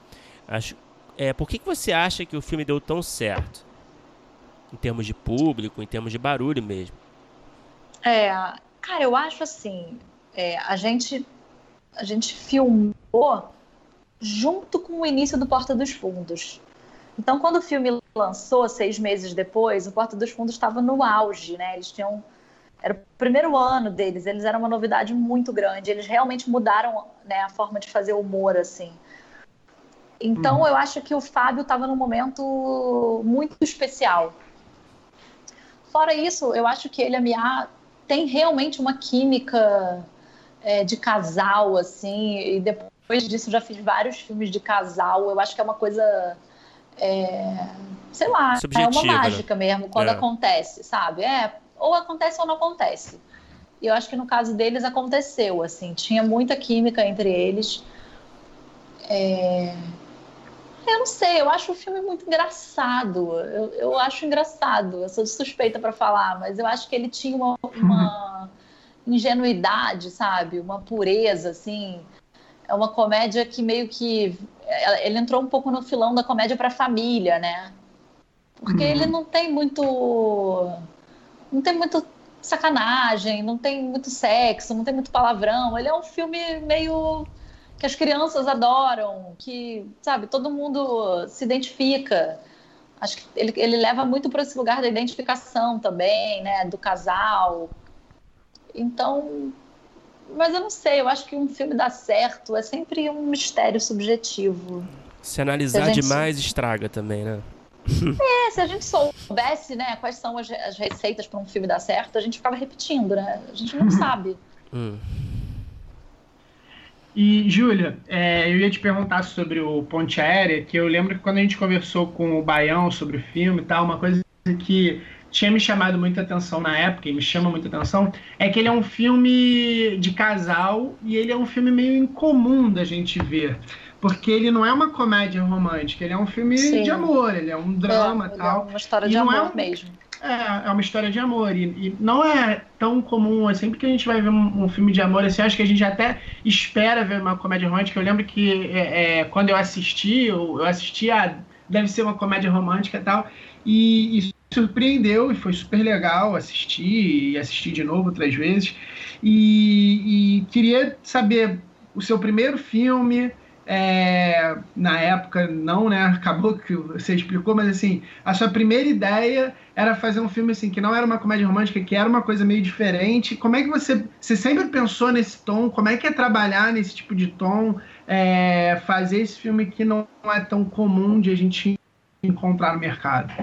Acho, é, por que, que você acha que o filme deu tão certo? Em termos de público, em termos de barulho mesmo. É, cara, eu acho assim, é, a gente a gente filmou junto com o início do Porta dos Fundos. Então, quando o filme lançou, seis meses depois, o Porta dos Fundos estava no auge, né? Eles tinham. Era o primeiro ano deles, eles eram uma novidade muito grande. Eles realmente mudaram né, a forma de fazer humor, assim. Então, uhum. eu acho que o Fábio estava num momento muito especial. Fora isso, eu acho que ele e a Mia têm realmente uma química é, de casal, assim, e depois disso já fiz vários filmes de casal. Eu acho que é uma coisa. É, sei lá, Subjetiva, é uma né? mágica né? mesmo quando é. acontece, sabe? É, ou acontece ou não acontece. E eu acho que no caso deles aconteceu, assim, tinha muita química entre eles. É... Eu não sei, eu acho o filme muito engraçado. Eu, eu acho engraçado. Eu sou suspeita para falar, mas eu acho que ele tinha uma, uma ingenuidade, sabe? Uma pureza, assim. É uma comédia que meio que. Ele entrou um pouco no filão da comédia para família, né? Porque uhum. ele não tem muito. Não tem muito sacanagem, não tem muito sexo, não tem muito palavrão. Ele é um filme meio que as crianças adoram, que, sabe, todo mundo se identifica. Acho que ele, ele leva muito para esse lugar da identificação também, né, do casal. Então, mas eu não sei, eu acho que um filme dá certo é sempre um mistério subjetivo. Se analisar se gente... demais, estraga também, né? É, se a gente soubesse, né, quais são as, as receitas para um filme dar certo, a gente ficava repetindo, né? A gente não sabe. Hum. E, Júlia, é, eu ia te perguntar sobre o Ponte Aérea, que eu lembro que quando a gente conversou com o Baião sobre o filme e tal, uma coisa que tinha me chamado muita atenção na época, e me chama muita atenção, é que ele é um filme de casal e ele é um filme meio incomum da gente ver. Porque ele não é uma comédia romântica, ele é um filme Sim. de amor, ele é um drama é, tal. É uma história de amor é um, mesmo. É, é uma história de amor. E, e, não é tão comum. É sempre que a gente vai ver um, um, filme de amor, assim, acho que a gente até espera ver uma comédia romântica. Eu lembro que é, é, quando eu assisti, eu, eu assisti a. Deve ser uma comédia romântica e tal. E, e surpreendeu e foi super legal assistir e assistir de novo outras vezes. E, e queria saber o seu primeiro filme, é, na época não, né? Acabou que você explicou, mas assim, a sua primeira ideia era fazer um filme assim que não era uma comédia romântica, que era uma coisa meio diferente. Como é que você, você sempre pensou nesse tom? Como é que é trabalhar nesse tipo de tom? É, fazer esse filme que não é tão comum de a gente encontrar no mercado?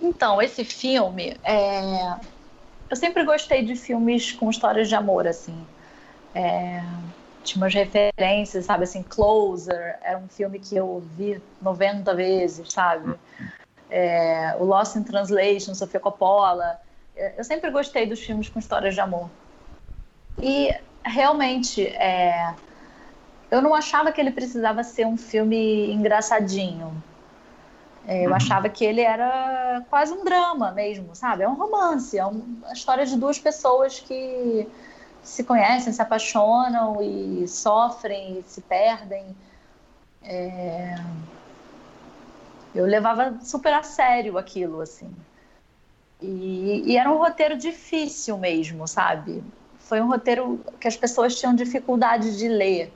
Então, esse filme, é... eu sempre gostei de filmes com histórias de amor, assim. É tinha umas referências, sabe, assim, Closer, era um filme que eu vi 90 vezes, sabe? É, o Lost in Translation, Sofia Coppola. É, eu sempre gostei dos filmes com histórias de amor. E realmente, é, eu não achava que ele precisava ser um filme engraçadinho. É, eu uhum. achava que ele era quase um drama mesmo, sabe? É um romance, é uma história de duas pessoas que se conhecem, se apaixonam e sofrem e se perdem. É... Eu levava super a sério aquilo, assim. E, e, era um roteiro difícil mesmo, sabe? Foi um roteiro que as pessoas tinham dificuldade de ler.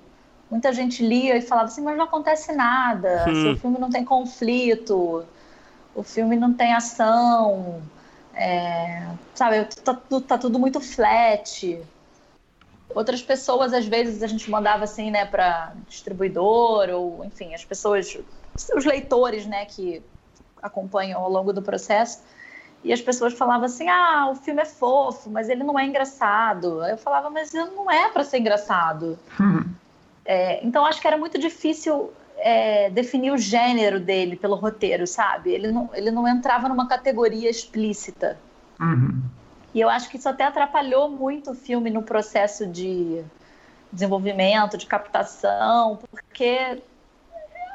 Muita gente lia e falava assim, mas não acontece nada, hum. o filme não tem conflito, o filme não tem ação, é, sabe? Tá, tá tudo muito flat. Outras pessoas, às vezes, a gente mandava assim, né, para distribuidor, ou enfim, as pessoas, os leitores, né, que acompanham ao longo do processo, e as pessoas falavam assim: ah, o filme é fofo, mas ele não é engraçado. Eu falava, mas ele não é para ser engraçado. Uhum. É, então, acho que era muito difícil é, definir o gênero dele pelo roteiro, sabe? Ele não, ele não entrava numa categoria explícita. Uhum. E eu acho que isso até atrapalhou muito o filme no processo de desenvolvimento, de captação, porque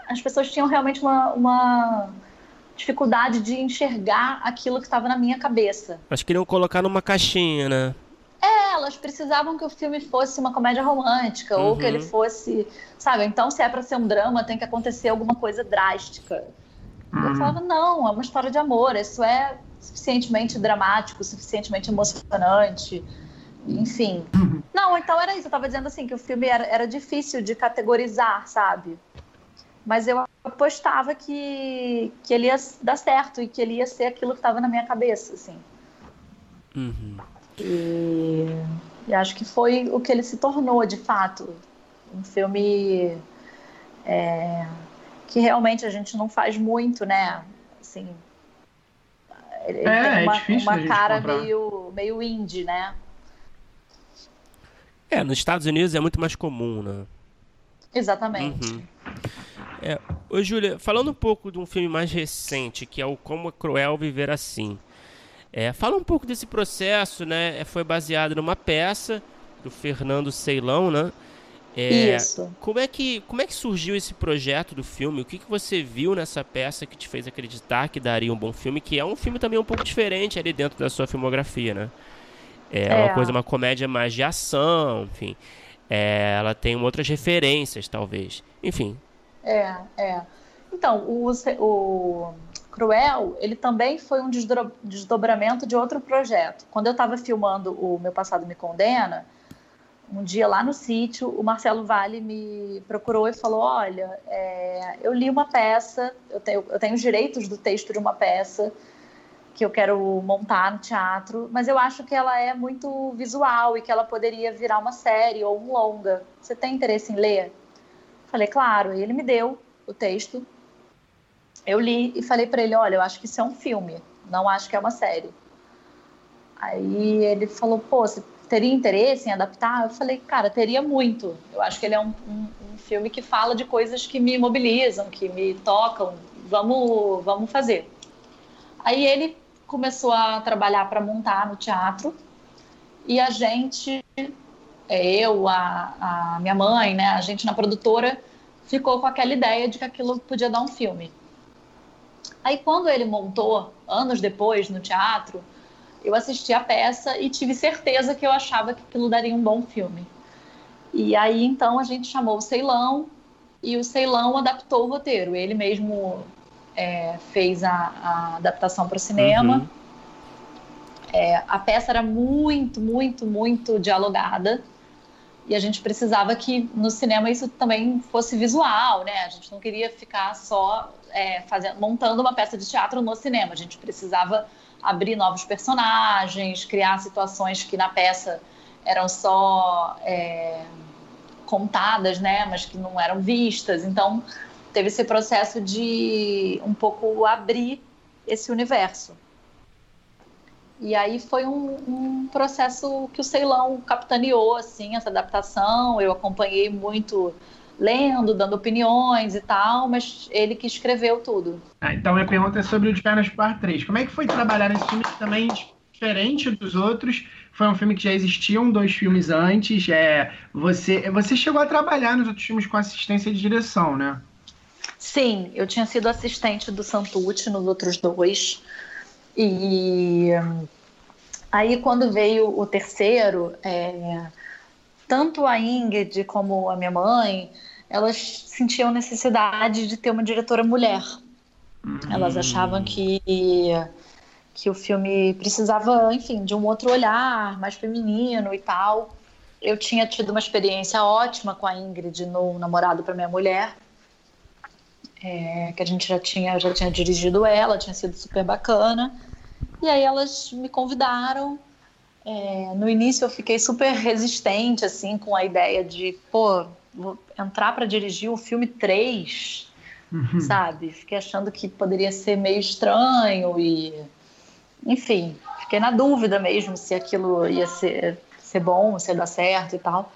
as pessoas tinham realmente uma, uma dificuldade de enxergar aquilo que estava na minha cabeça. Elas queriam colocar numa caixinha, né? É, elas precisavam que o filme fosse uma comédia romântica uhum. ou que ele uhum. fosse, sabe? Então, se é para ser um drama, tem que acontecer alguma coisa drástica. Uhum. Eu falava, não, é uma história de amor, isso é suficientemente dramático, suficientemente emocionante, enfim. Uhum. Não, então era isso. Eu estava dizendo assim que o filme era, era difícil de categorizar, sabe? Mas eu apostava que, que ele ia dar certo e que ele ia ser aquilo que estava na minha cabeça, assim. Uhum. E, e, acho que foi o que ele se tornou, de fato. Um filme é, que realmente a gente não faz muito, né? Assim, ele é, tem é uma, é uma cara meio, meio indie, né? É, nos Estados Unidos é muito mais comum, né? Exatamente. Uhum. É. Ô, Júlia, falando um pouco de um filme mais recente, que é o Como é Cruel Viver Assim. É, fala um pouco desse processo, né? É, foi baseado numa peça do Fernando Ceilão, né? É, Isso. Como é, que, como é que surgiu esse projeto do filme? O que, que você viu nessa peça que te fez acreditar que daria um bom filme? Que é um filme também um pouco diferente ali dentro da sua filmografia, né? É, é. uma coisa, uma comédia mais de ação, enfim. É, ela tem outras referências, talvez. Enfim. É, é. Então, o, o Cruel, ele também foi um desdobramento de outro projeto. Quando eu estava filmando o Meu Passado Me Condena, um dia lá no sítio, o Marcelo Vale me procurou e falou: Olha, é, eu li uma peça, eu tenho, eu tenho os direitos do texto de uma peça que eu quero montar no teatro, mas eu acho que ela é muito visual e que ela poderia virar uma série ou um longa. Você tem interesse em ler? Falei, claro. E ele me deu o texto. Eu li e falei para ele: Olha, eu acho que isso é um filme, não acho que é uma série. Aí ele falou: Pô, você teria interesse em adaptar? Eu falei, cara, teria muito. Eu acho que ele é um, um, um filme que fala de coisas que me mobilizam, que me tocam. Vamos, vamos fazer. Aí ele começou a trabalhar para montar no teatro e a gente, é, eu, a, a minha mãe, né, a gente na produtora ficou com aquela ideia de que aquilo podia dar um filme. Aí quando ele montou, anos depois, no teatro, eu assisti a peça e tive certeza que eu achava que aquilo daria um bom filme. E aí então a gente chamou o Ceilão e o Ceilão adaptou o roteiro. Ele mesmo é, fez a, a adaptação para o cinema. Uhum. É, a peça era muito, muito, muito dialogada e a gente precisava que no cinema isso também fosse visual, né? A gente não queria ficar só é, fazendo, montando uma peça de teatro no cinema. A gente precisava abrir novos personagens, criar situações que na peça eram só é, contadas, né, mas que não eram vistas. Então teve esse processo de um pouco abrir esse universo. E aí foi um, um, processo que o Ceilão capitaneou, assim, essa adaptação. Eu acompanhei muito lendo, dando opiniões e tal, mas ele que escreveu tudo. Ah, então minha pergunta é sobre o De Pernas Par 3. Como é que foi trabalhar nesse filme também diferente dos outros? Foi um filme que já existiam dois filmes antes. É, você, você chegou a trabalhar nos outros filmes com assistência de direção, né? Sim, eu tinha sido assistente do Santucci nos outros dois. E aí, quando veio o terceiro, é, tanto a Ingrid como a minha mãe elas sentiam necessidade de ter uma diretora mulher. Elas achavam que que o filme precisava, enfim, de um outro olhar, mais feminino e tal. Eu tinha tido uma experiência ótima com a Ingrid no Namorado para Minha Mulher, é, que a gente já tinha, já tinha dirigido ela, tinha sido super bacana. E aí elas me convidaram. É, no início eu fiquei super resistente, assim, com a ideia de, pô, vou entrar para dirigir o filme 3, uhum. sabe? Fiquei achando que poderia ser meio estranho e. Enfim, fiquei na dúvida mesmo se aquilo ia ser, ser bom, se ia dar certo e tal.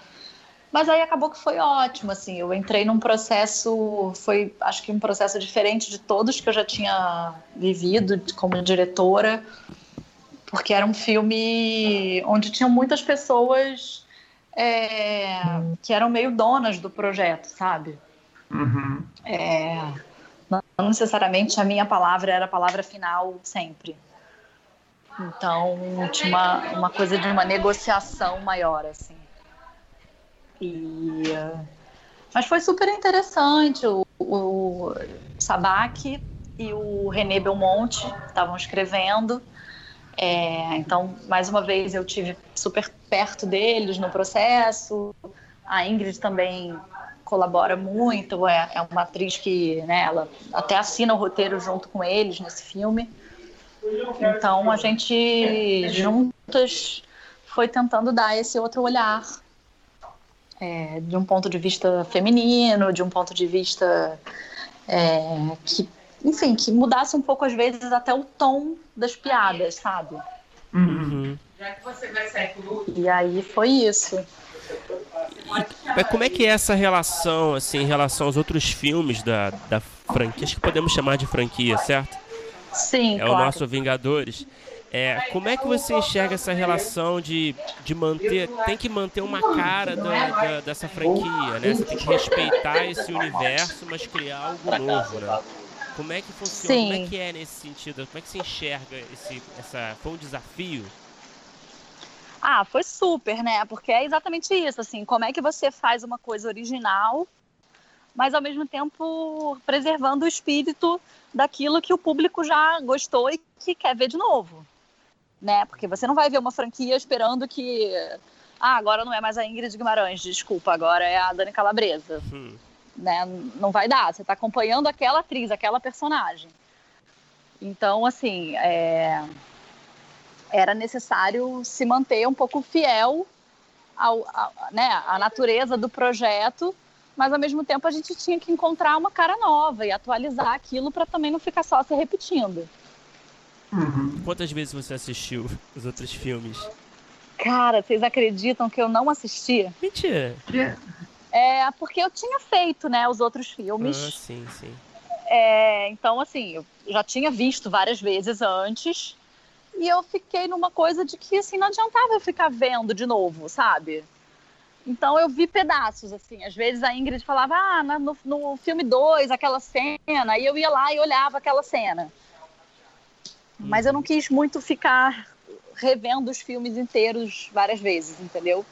Mas aí acabou que foi ótimo, assim. Eu entrei num processo, foi acho que um processo diferente de todos que eu já tinha vivido como diretora, porque era um filme onde tinham muitas pessoas é, que eram meio donas do projeto, sabe? Uhum. É, não necessariamente a minha palavra era a palavra final sempre. Então tinha uma, uma coisa de uma negociação maior, assim. E, mas foi super interessante. O, o Sabac e o René Belmonte estavam escrevendo. É, então, mais uma vez, eu tive super perto deles no processo. A Ingrid também colabora muito, é, é uma atriz que né, ela até assina o roteiro junto com eles nesse filme. Então, a gente juntas foi tentando dar esse outro olhar é, de um ponto de vista feminino, de um ponto de vista é, que enfim, que mudasse um pouco, às vezes, até o tom das piadas, sabe? Uhum. Já que você vai sair com E aí foi isso. E, como é que é essa relação, assim, em relação aos outros filmes da, da franquia? Acho que podemos chamar de franquia, certo? Sim, É claro. o nosso Vingadores. É, como é que você enxerga essa relação de, de manter, tem que manter uma cara da, da, dessa franquia, né? Você tem que respeitar esse universo, mas criar algo novo, né? Como é que funciona? Sim. Como é que é nesse sentido? Como é que você enxerga esse, essa, foi um desafio? Ah, foi super, né? Porque é exatamente isso, assim, como é que você faz uma coisa original, mas ao mesmo tempo preservando o espírito daquilo que o público já gostou e que quer ver de novo, né? Porque você não vai ver uma franquia esperando que Ah, agora não é mais a Ingrid Guimarães, desculpa, agora é a Dani Calabresa. Hum. Né? Não vai dar, você está acompanhando aquela atriz, aquela personagem. Então, assim, é... era necessário se manter um pouco fiel ao, ao, né, à natureza do projeto, mas ao mesmo tempo a gente tinha que encontrar uma cara nova e atualizar aquilo para também não ficar só se repetindo. Uhum. Quantas vezes você assistiu os outros filmes? Cara, vocês acreditam que eu não assisti? Mentira. É, porque eu tinha feito, né, os outros filmes. Ah, sim, sim. É, então, assim, eu já tinha visto várias vezes antes. E eu fiquei numa coisa de que, assim, não adiantava eu ficar vendo de novo, sabe? Então eu vi pedaços, assim. Às vezes a Ingrid falava, ah, no, no filme 2, aquela cena. E eu ia lá e olhava aquela cena. Mas eu não quis muito ficar revendo os filmes inteiros várias vezes, entendeu?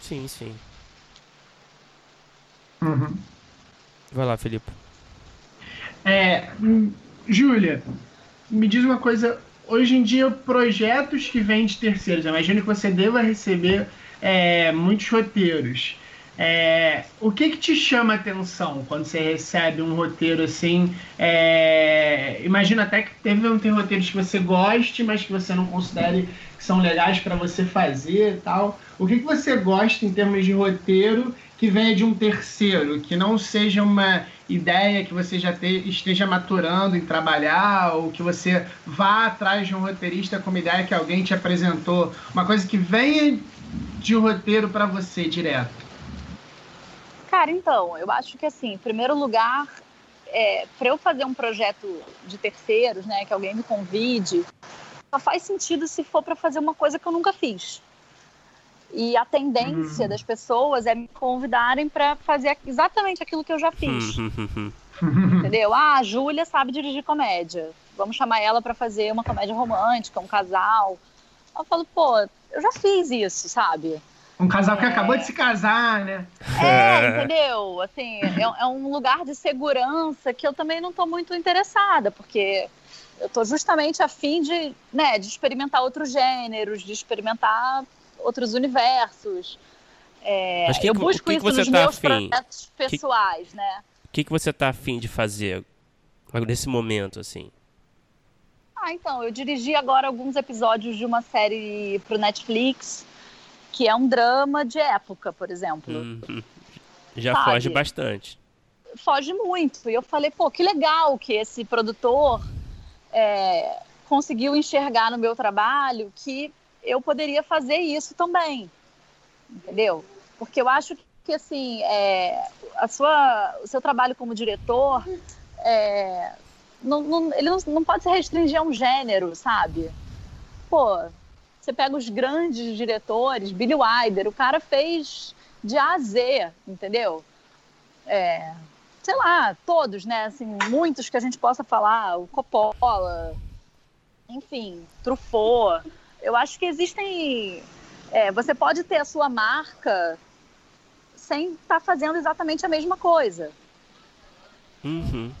Sim, sim. Uhum. Vai lá, Felipe. É, Júlia, me diz uma coisa. Hoje em dia, projetos que vêm de terceiros, imagino que você deva receber é, muitos roteiros. É, o que, que te chama a atenção quando você recebe um roteiro assim? É, imagina até que teve um ter roteiros que você goste, mas que você não considere que são legais para você fazer e tal. O que, que você gosta em termos de roteiro que venha de um terceiro, que não seja uma ideia que você já te, esteja maturando em trabalhar, ou que você vá atrás de um roteirista com uma ideia que alguém te apresentou, uma coisa que venha de um roteiro para você direto. Cara, então, eu acho que assim, em primeiro lugar, é, para eu fazer um projeto de terceiros, né, que alguém me convide, só faz sentido se for para fazer uma coisa que eu nunca fiz. E a tendência uhum. das pessoas é me convidarem para fazer exatamente aquilo que eu já fiz. Entendeu? Ah, a Júlia sabe dirigir comédia. Vamos chamar ela para fazer uma comédia romântica, um casal. Eu falo, pô, eu já fiz isso, sabe? Um casal que é... acabou de se casar, né? É, entendeu? Assim, é, é, um lugar de segurança que eu também não estou muito interessada, porque eu estou justamente a fim de, né, de experimentar outros gêneros, de experimentar outros universos. É, Mas que, eu busco que isso que nos tá meus afim? projetos pessoais, que, né? O que, que você está afim de fazer nesse momento, assim? Ah, então, eu dirigi agora alguns episódios de uma série para o Netflix que é um drama de época, por exemplo. Uhum. Já Sabe? foge bastante. Foge muito. E eu falei, pô, que legal que esse produtor é, conseguiu enxergar no meu trabalho que eu poderia fazer isso também. Entendeu? Porque eu acho que, assim, é, a sua, o seu trabalho como diretor, é, não, não, ele não, não pode se restringir a um gênero, sabe? Pô, você pega os grandes diretores, Billy Wilder, o cara fez de A a Z, entendeu? É, sei lá, todos, né? Assim, muitos que a gente possa falar, o Coppola, enfim, Truffaut. Eu acho que existem. É, você pode ter a sua marca sem estar tá fazendo exatamente a mesma coisa. Uhum.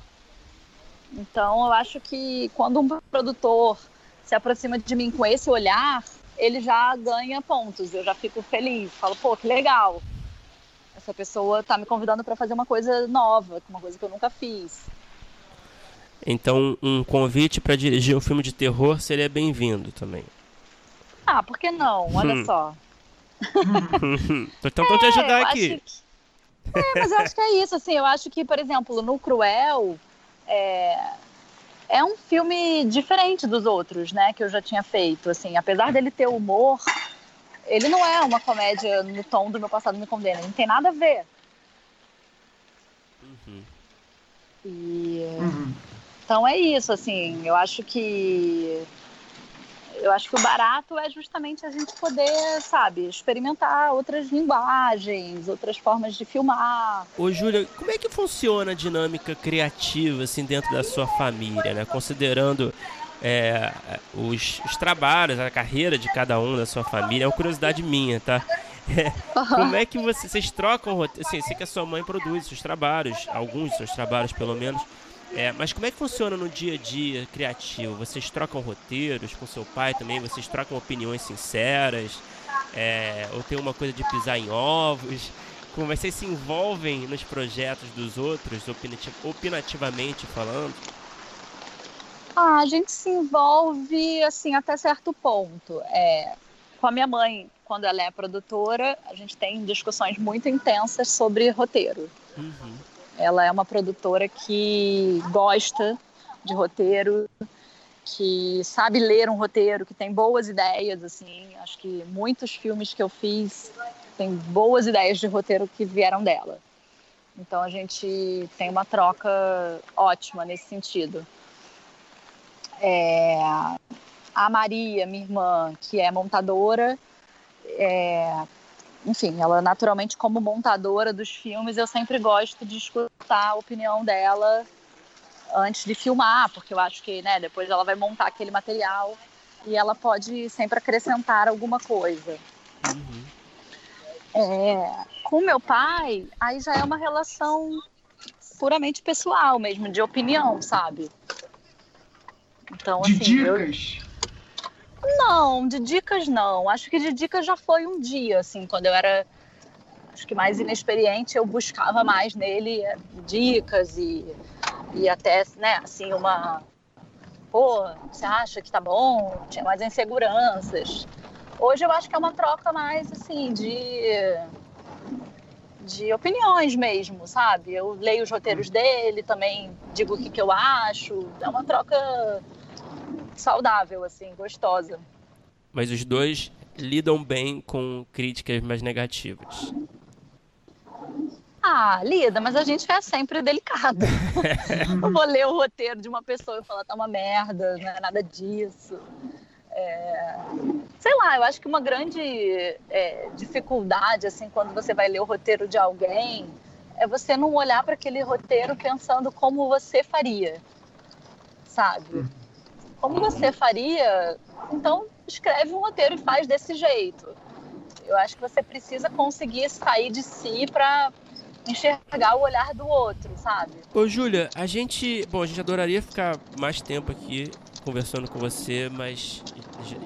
Então, eu acho que quando um produtor se aproxima de mim com esse olhar, ele já ganha pontos. Eu já fico feliz. Falo, pô, que legal. Essa pessoa está me convidando para fazer uma coisa nova, uma coisa que eu nunca fiz. Então, um convite para dirigir um filme de terror seria bem-vindo também. Ah, por que não? Olha hum. só. Tentando é, te ajudar aqui. Que... É, mas eu acho que é isso, assim, eu acho que, por exemplo, no Cruel, é, é um filme diferente dos outros, né, que eu já tinha feito, assim, apesar dele ter humor, ele não é uma comédia no tom do meu passado me condena, não tem nada a ver. Uhum. E uhum. então é isso, assim, eu acho que eu acho que o barato é justamente a gente poder, sabe, experimentar outras linguagens, outras formas de filmar. Ô, Júlia, como é que funciona a dinâmica criativa, assim, dentro da sua família, né? Considerando é, os, os, trabalhos, a carreira de cada um da sua família. É uma curiosidade minha, tá? É, como é que você, vocês trocam Assim, sei que a sua mãe produz seus trabalhos, alguns dos seus trabalhos pelo menos. É, mas como é que funciona no dia a dia criativo? Vocês trocam roteiros com seu pai também? Vocês trocam opiniões sinceras? É, ou tem uma coisa de pisar em ovos? Como vocês se envolvem nos projetos dos outros, opinativamente falando? Ah, a gente se envolve assim até certo ponto. É, com a minha mãe, quando ela é produtora, a gente tem discussões muito intensas sobre roteiro. Uhum. Ela é uma produtora que gosta de roteiro, que sabe ler um roteiro, que tem boas ideias, assim. Acho que muitos filmes que eu fiz têm boas ideias de roteiro que vieram dela. Então a gente tem uma troca ótima nesse sentido. É, a Maria, minha irmã, que é montadora, é, enfim, ela naturalmente como montadora dos filmes, eu sempre gosto de escutar a opinião dela antes de filmar, porque eu acho que, né, depois ela vai montar aquele material e ela pode sempre acrescentar alguma coisa. Uhum. É, com meu pai, aí já é uma relação puramente pessoal mesmo, de opinião, sabe? Então, de assim, dicas? Eu... Não, de dicas não. Acho que de dicas já foi um dia, assim, quando eu era acho que mais inexperiente, eu buscava mais nele é, dicas e, e até, né, assim, uma pô, você acha que tá bom? Tinha mais inseguranças. Hoje eu acho que é uma troca mais assim de de opiniões mesmo, sabe? Eu leio os roteiros dele, também digo o que, que eu acho. É uma troca saudável, assim, gostosa. Mas os dois lidam bem com críticas mais negativas. Ah, lida, mas a gente é sempre delicada. não vou ler o roteiro de uma pessoa e falar tá uma merda, não é nada disso. É... Sei lá, eu acho que uma grande é, dificuldade, assim, quando você vai ler o roteiro de alguém, é você não olhar para aquele roteiro pensando como você faria, sabe? Como você faria, então escreve um roteiro e faz desse jeito. Eu acho que você precisa conseguir sair de si para enxergar o olhar do outro, sabe? Ô, Júlia, a gente. Bom, a gente adoraria ficar mais tempo aqui conversando com você, mas.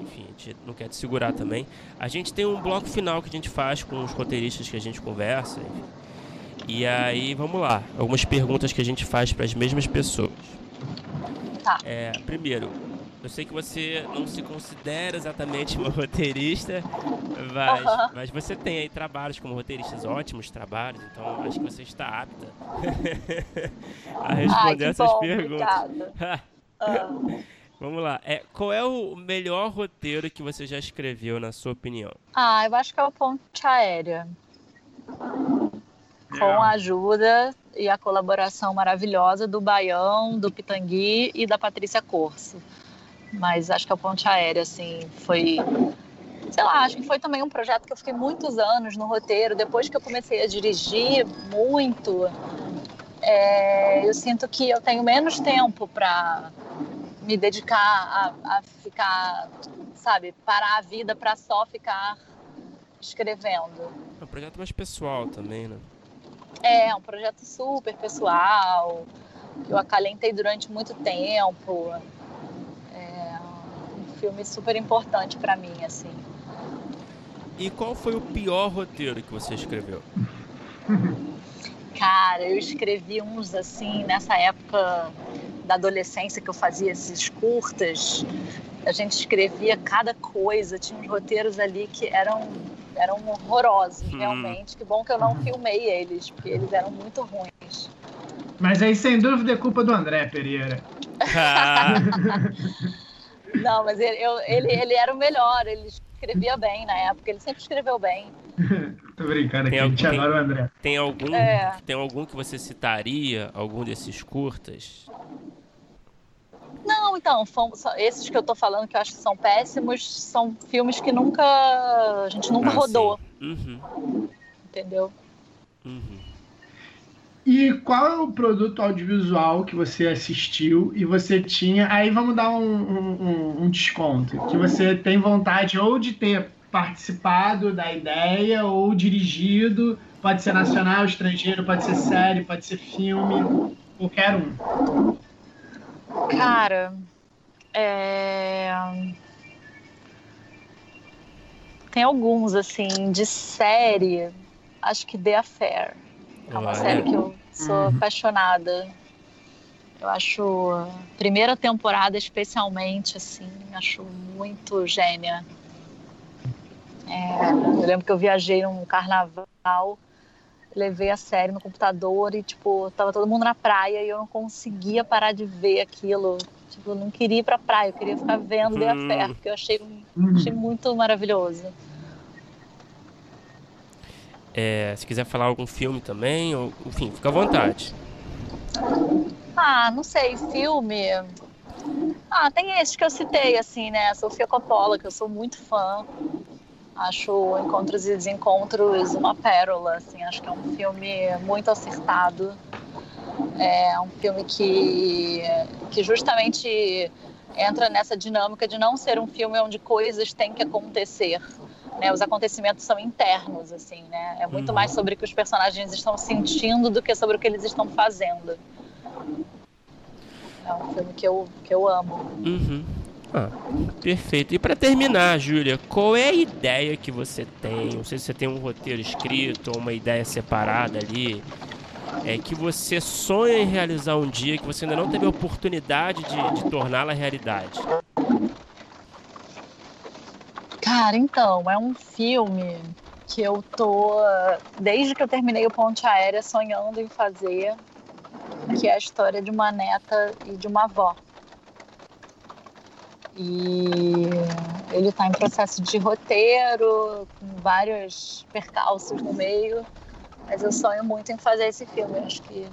Enfim, a gente não quer te segurar também. A gente tem um bloco final que a gente faz com os roteiristas que a gente conversa. Enfim. E aí, vamos lá. Algumas perguntas que a gente faz para as mesmas pessoas. Tá. É, primeiro, eu sei que você não se considera exatamente uma roteirista, mas, uhum. mas você tem aí trabalhos como roteiristas, ótimos trabalhos, então acho que você está apta a responder Ai, essas bom, perguntas. uhum. Vamos lá. É, qual é o melhor roteiro que você já escreveu, na sua opinião? Ah, eu acho que é o Ponte Aérea. Com a ajuda e a colaboração maravilhosa do Baião, do Pitangui e da Patrícia Corso mas acho que a ponte aérea, assim, foi. Sei lá, acho que foi também um projeto que eu fiquei muitos anos no roteiro. Depois que eu comecei a dirigir muito, é, eu sinto que eu tenho menos tempo para me dedicar a, a, ficar, sabe, parar a vida para só ficar escrevendo. É um projeto mais pessoal também, né? É, um projeto super pessoal. Eu acalentei durante muito tempo filme super importante para mim, assim. E qual foi o pior roteiro que você escreveu? Cara, eu escrevi uns assim nessa época da adolescência que eu fazia esses curtas. A gente escrevia cada coisa, tinha uns roteiros ali que eram eram horrorosos, hum. realmente. Que bom que eu não filmei eles, porque eles eram muito ruins. Mas aí, sem dúvida, é culpa do André Pereira. Não, mas ele, eu, ele, ele era o melhor, ele escrevia bem na época, ele sempre escreveu bem. Tô brincando aqui, a gente adora o André. Tem algum, é. tem algum que você citaria, algum desses curtas? Não, então, esses que eu tô falando que eu acho que são péssimos, são filmes que nunca. a gente nunca ah, rodou. Uhum. Entendeu? Uhum. E qual é o produto audiovisual que você assistiu e você tinha. Aí vamos dar um, um, um desconto. Que você tem vontade ou de ter participado da ideia ou dirigido. Pode ser nacional, estrangeiro, pode ser série, pode ser filme, qualquer um. Cara, é... tem alguns, assim, de série. Acho que The Affair. É uma série que eu sou uhum. apaixonada. Eu acho a primeira temporada especialmente assim, acho muito gênia. É, eu lembro que eu viajei num carnaval, levei a série no computador e tipo tava todo mundo na praia e eu não conseguia parar de ver aquilo. Tipo, eu não queria ir pra praia, eu queria ficar vendo hum. The Affair, porque eu achei, achei muito maravilhoso. É, se quiser falar algum filme também, ou, enfim, fica à vontade. Ah, não sei, filme. Ah, tem esses que eu citei, assim, né? Sofia Coppola, que eu sou muito fã. Acho Encontros e Desencontros uma pérola, assim. Acho que é um filme muito acertado. É um filme que, que justamente entra nessa dinâmica de não ser um filme onde coisas têm que acontecer, né? Os acontecimentos são internos, assim, né? É muito uhum. mais sobre o que os personagens estão sentindo do que sobre o que eles estão fazendo. É um filme que eu, que eu amo. Uhum. Ah, perfeito. E para terminar, Júlia, qual é a ideia que você tem? Não sei se você tem um roteiro escrito ou uma ideia separada ali, é que você sonha em realizar um dia que você ainda não teve a oportunidade de, de torná-la realidade. Cara, então, é um filme que eu tô, desde que eu terminei o Ponte Aérea, sonhando em fazer, que é a história de uma neta e de uma avó. E ele está em processo de roteiro, com vários percalços no meio, mas eu sonho muito em fazer esse filme. Acho que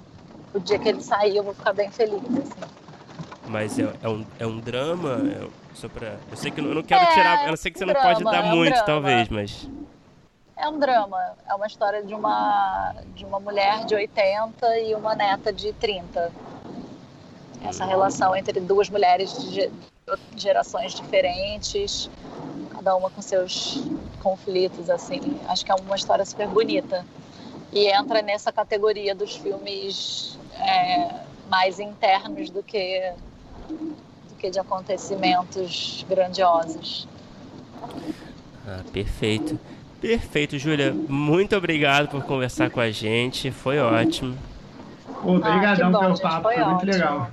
o dia que ele sair eu vou ficar bem feliz. Assim. Mas é, é, um, é um drama? É só pra... Eu sei que eu não quero é, tirar. Eu sei que você drama, não pode dar é um muito, drama. talvez, mas. É um drama. É uma história de uma, de uma mulher de 80 e uma neta de 30. Essa hum. relação entre duas mulheres de gerações diferentes, cada uma com seus conflitos, assim. Acho que é uma história super bonita. E entra nessa categoria dos filmes é, mais internos do que que de acontecimentos grandiosos. Ah, perfeito. Perfeito, Júlia. Muito obrigado por conversar com a gente. Foi ótimo. Obrigadão ah, pelo papo, foi, foi muito legal.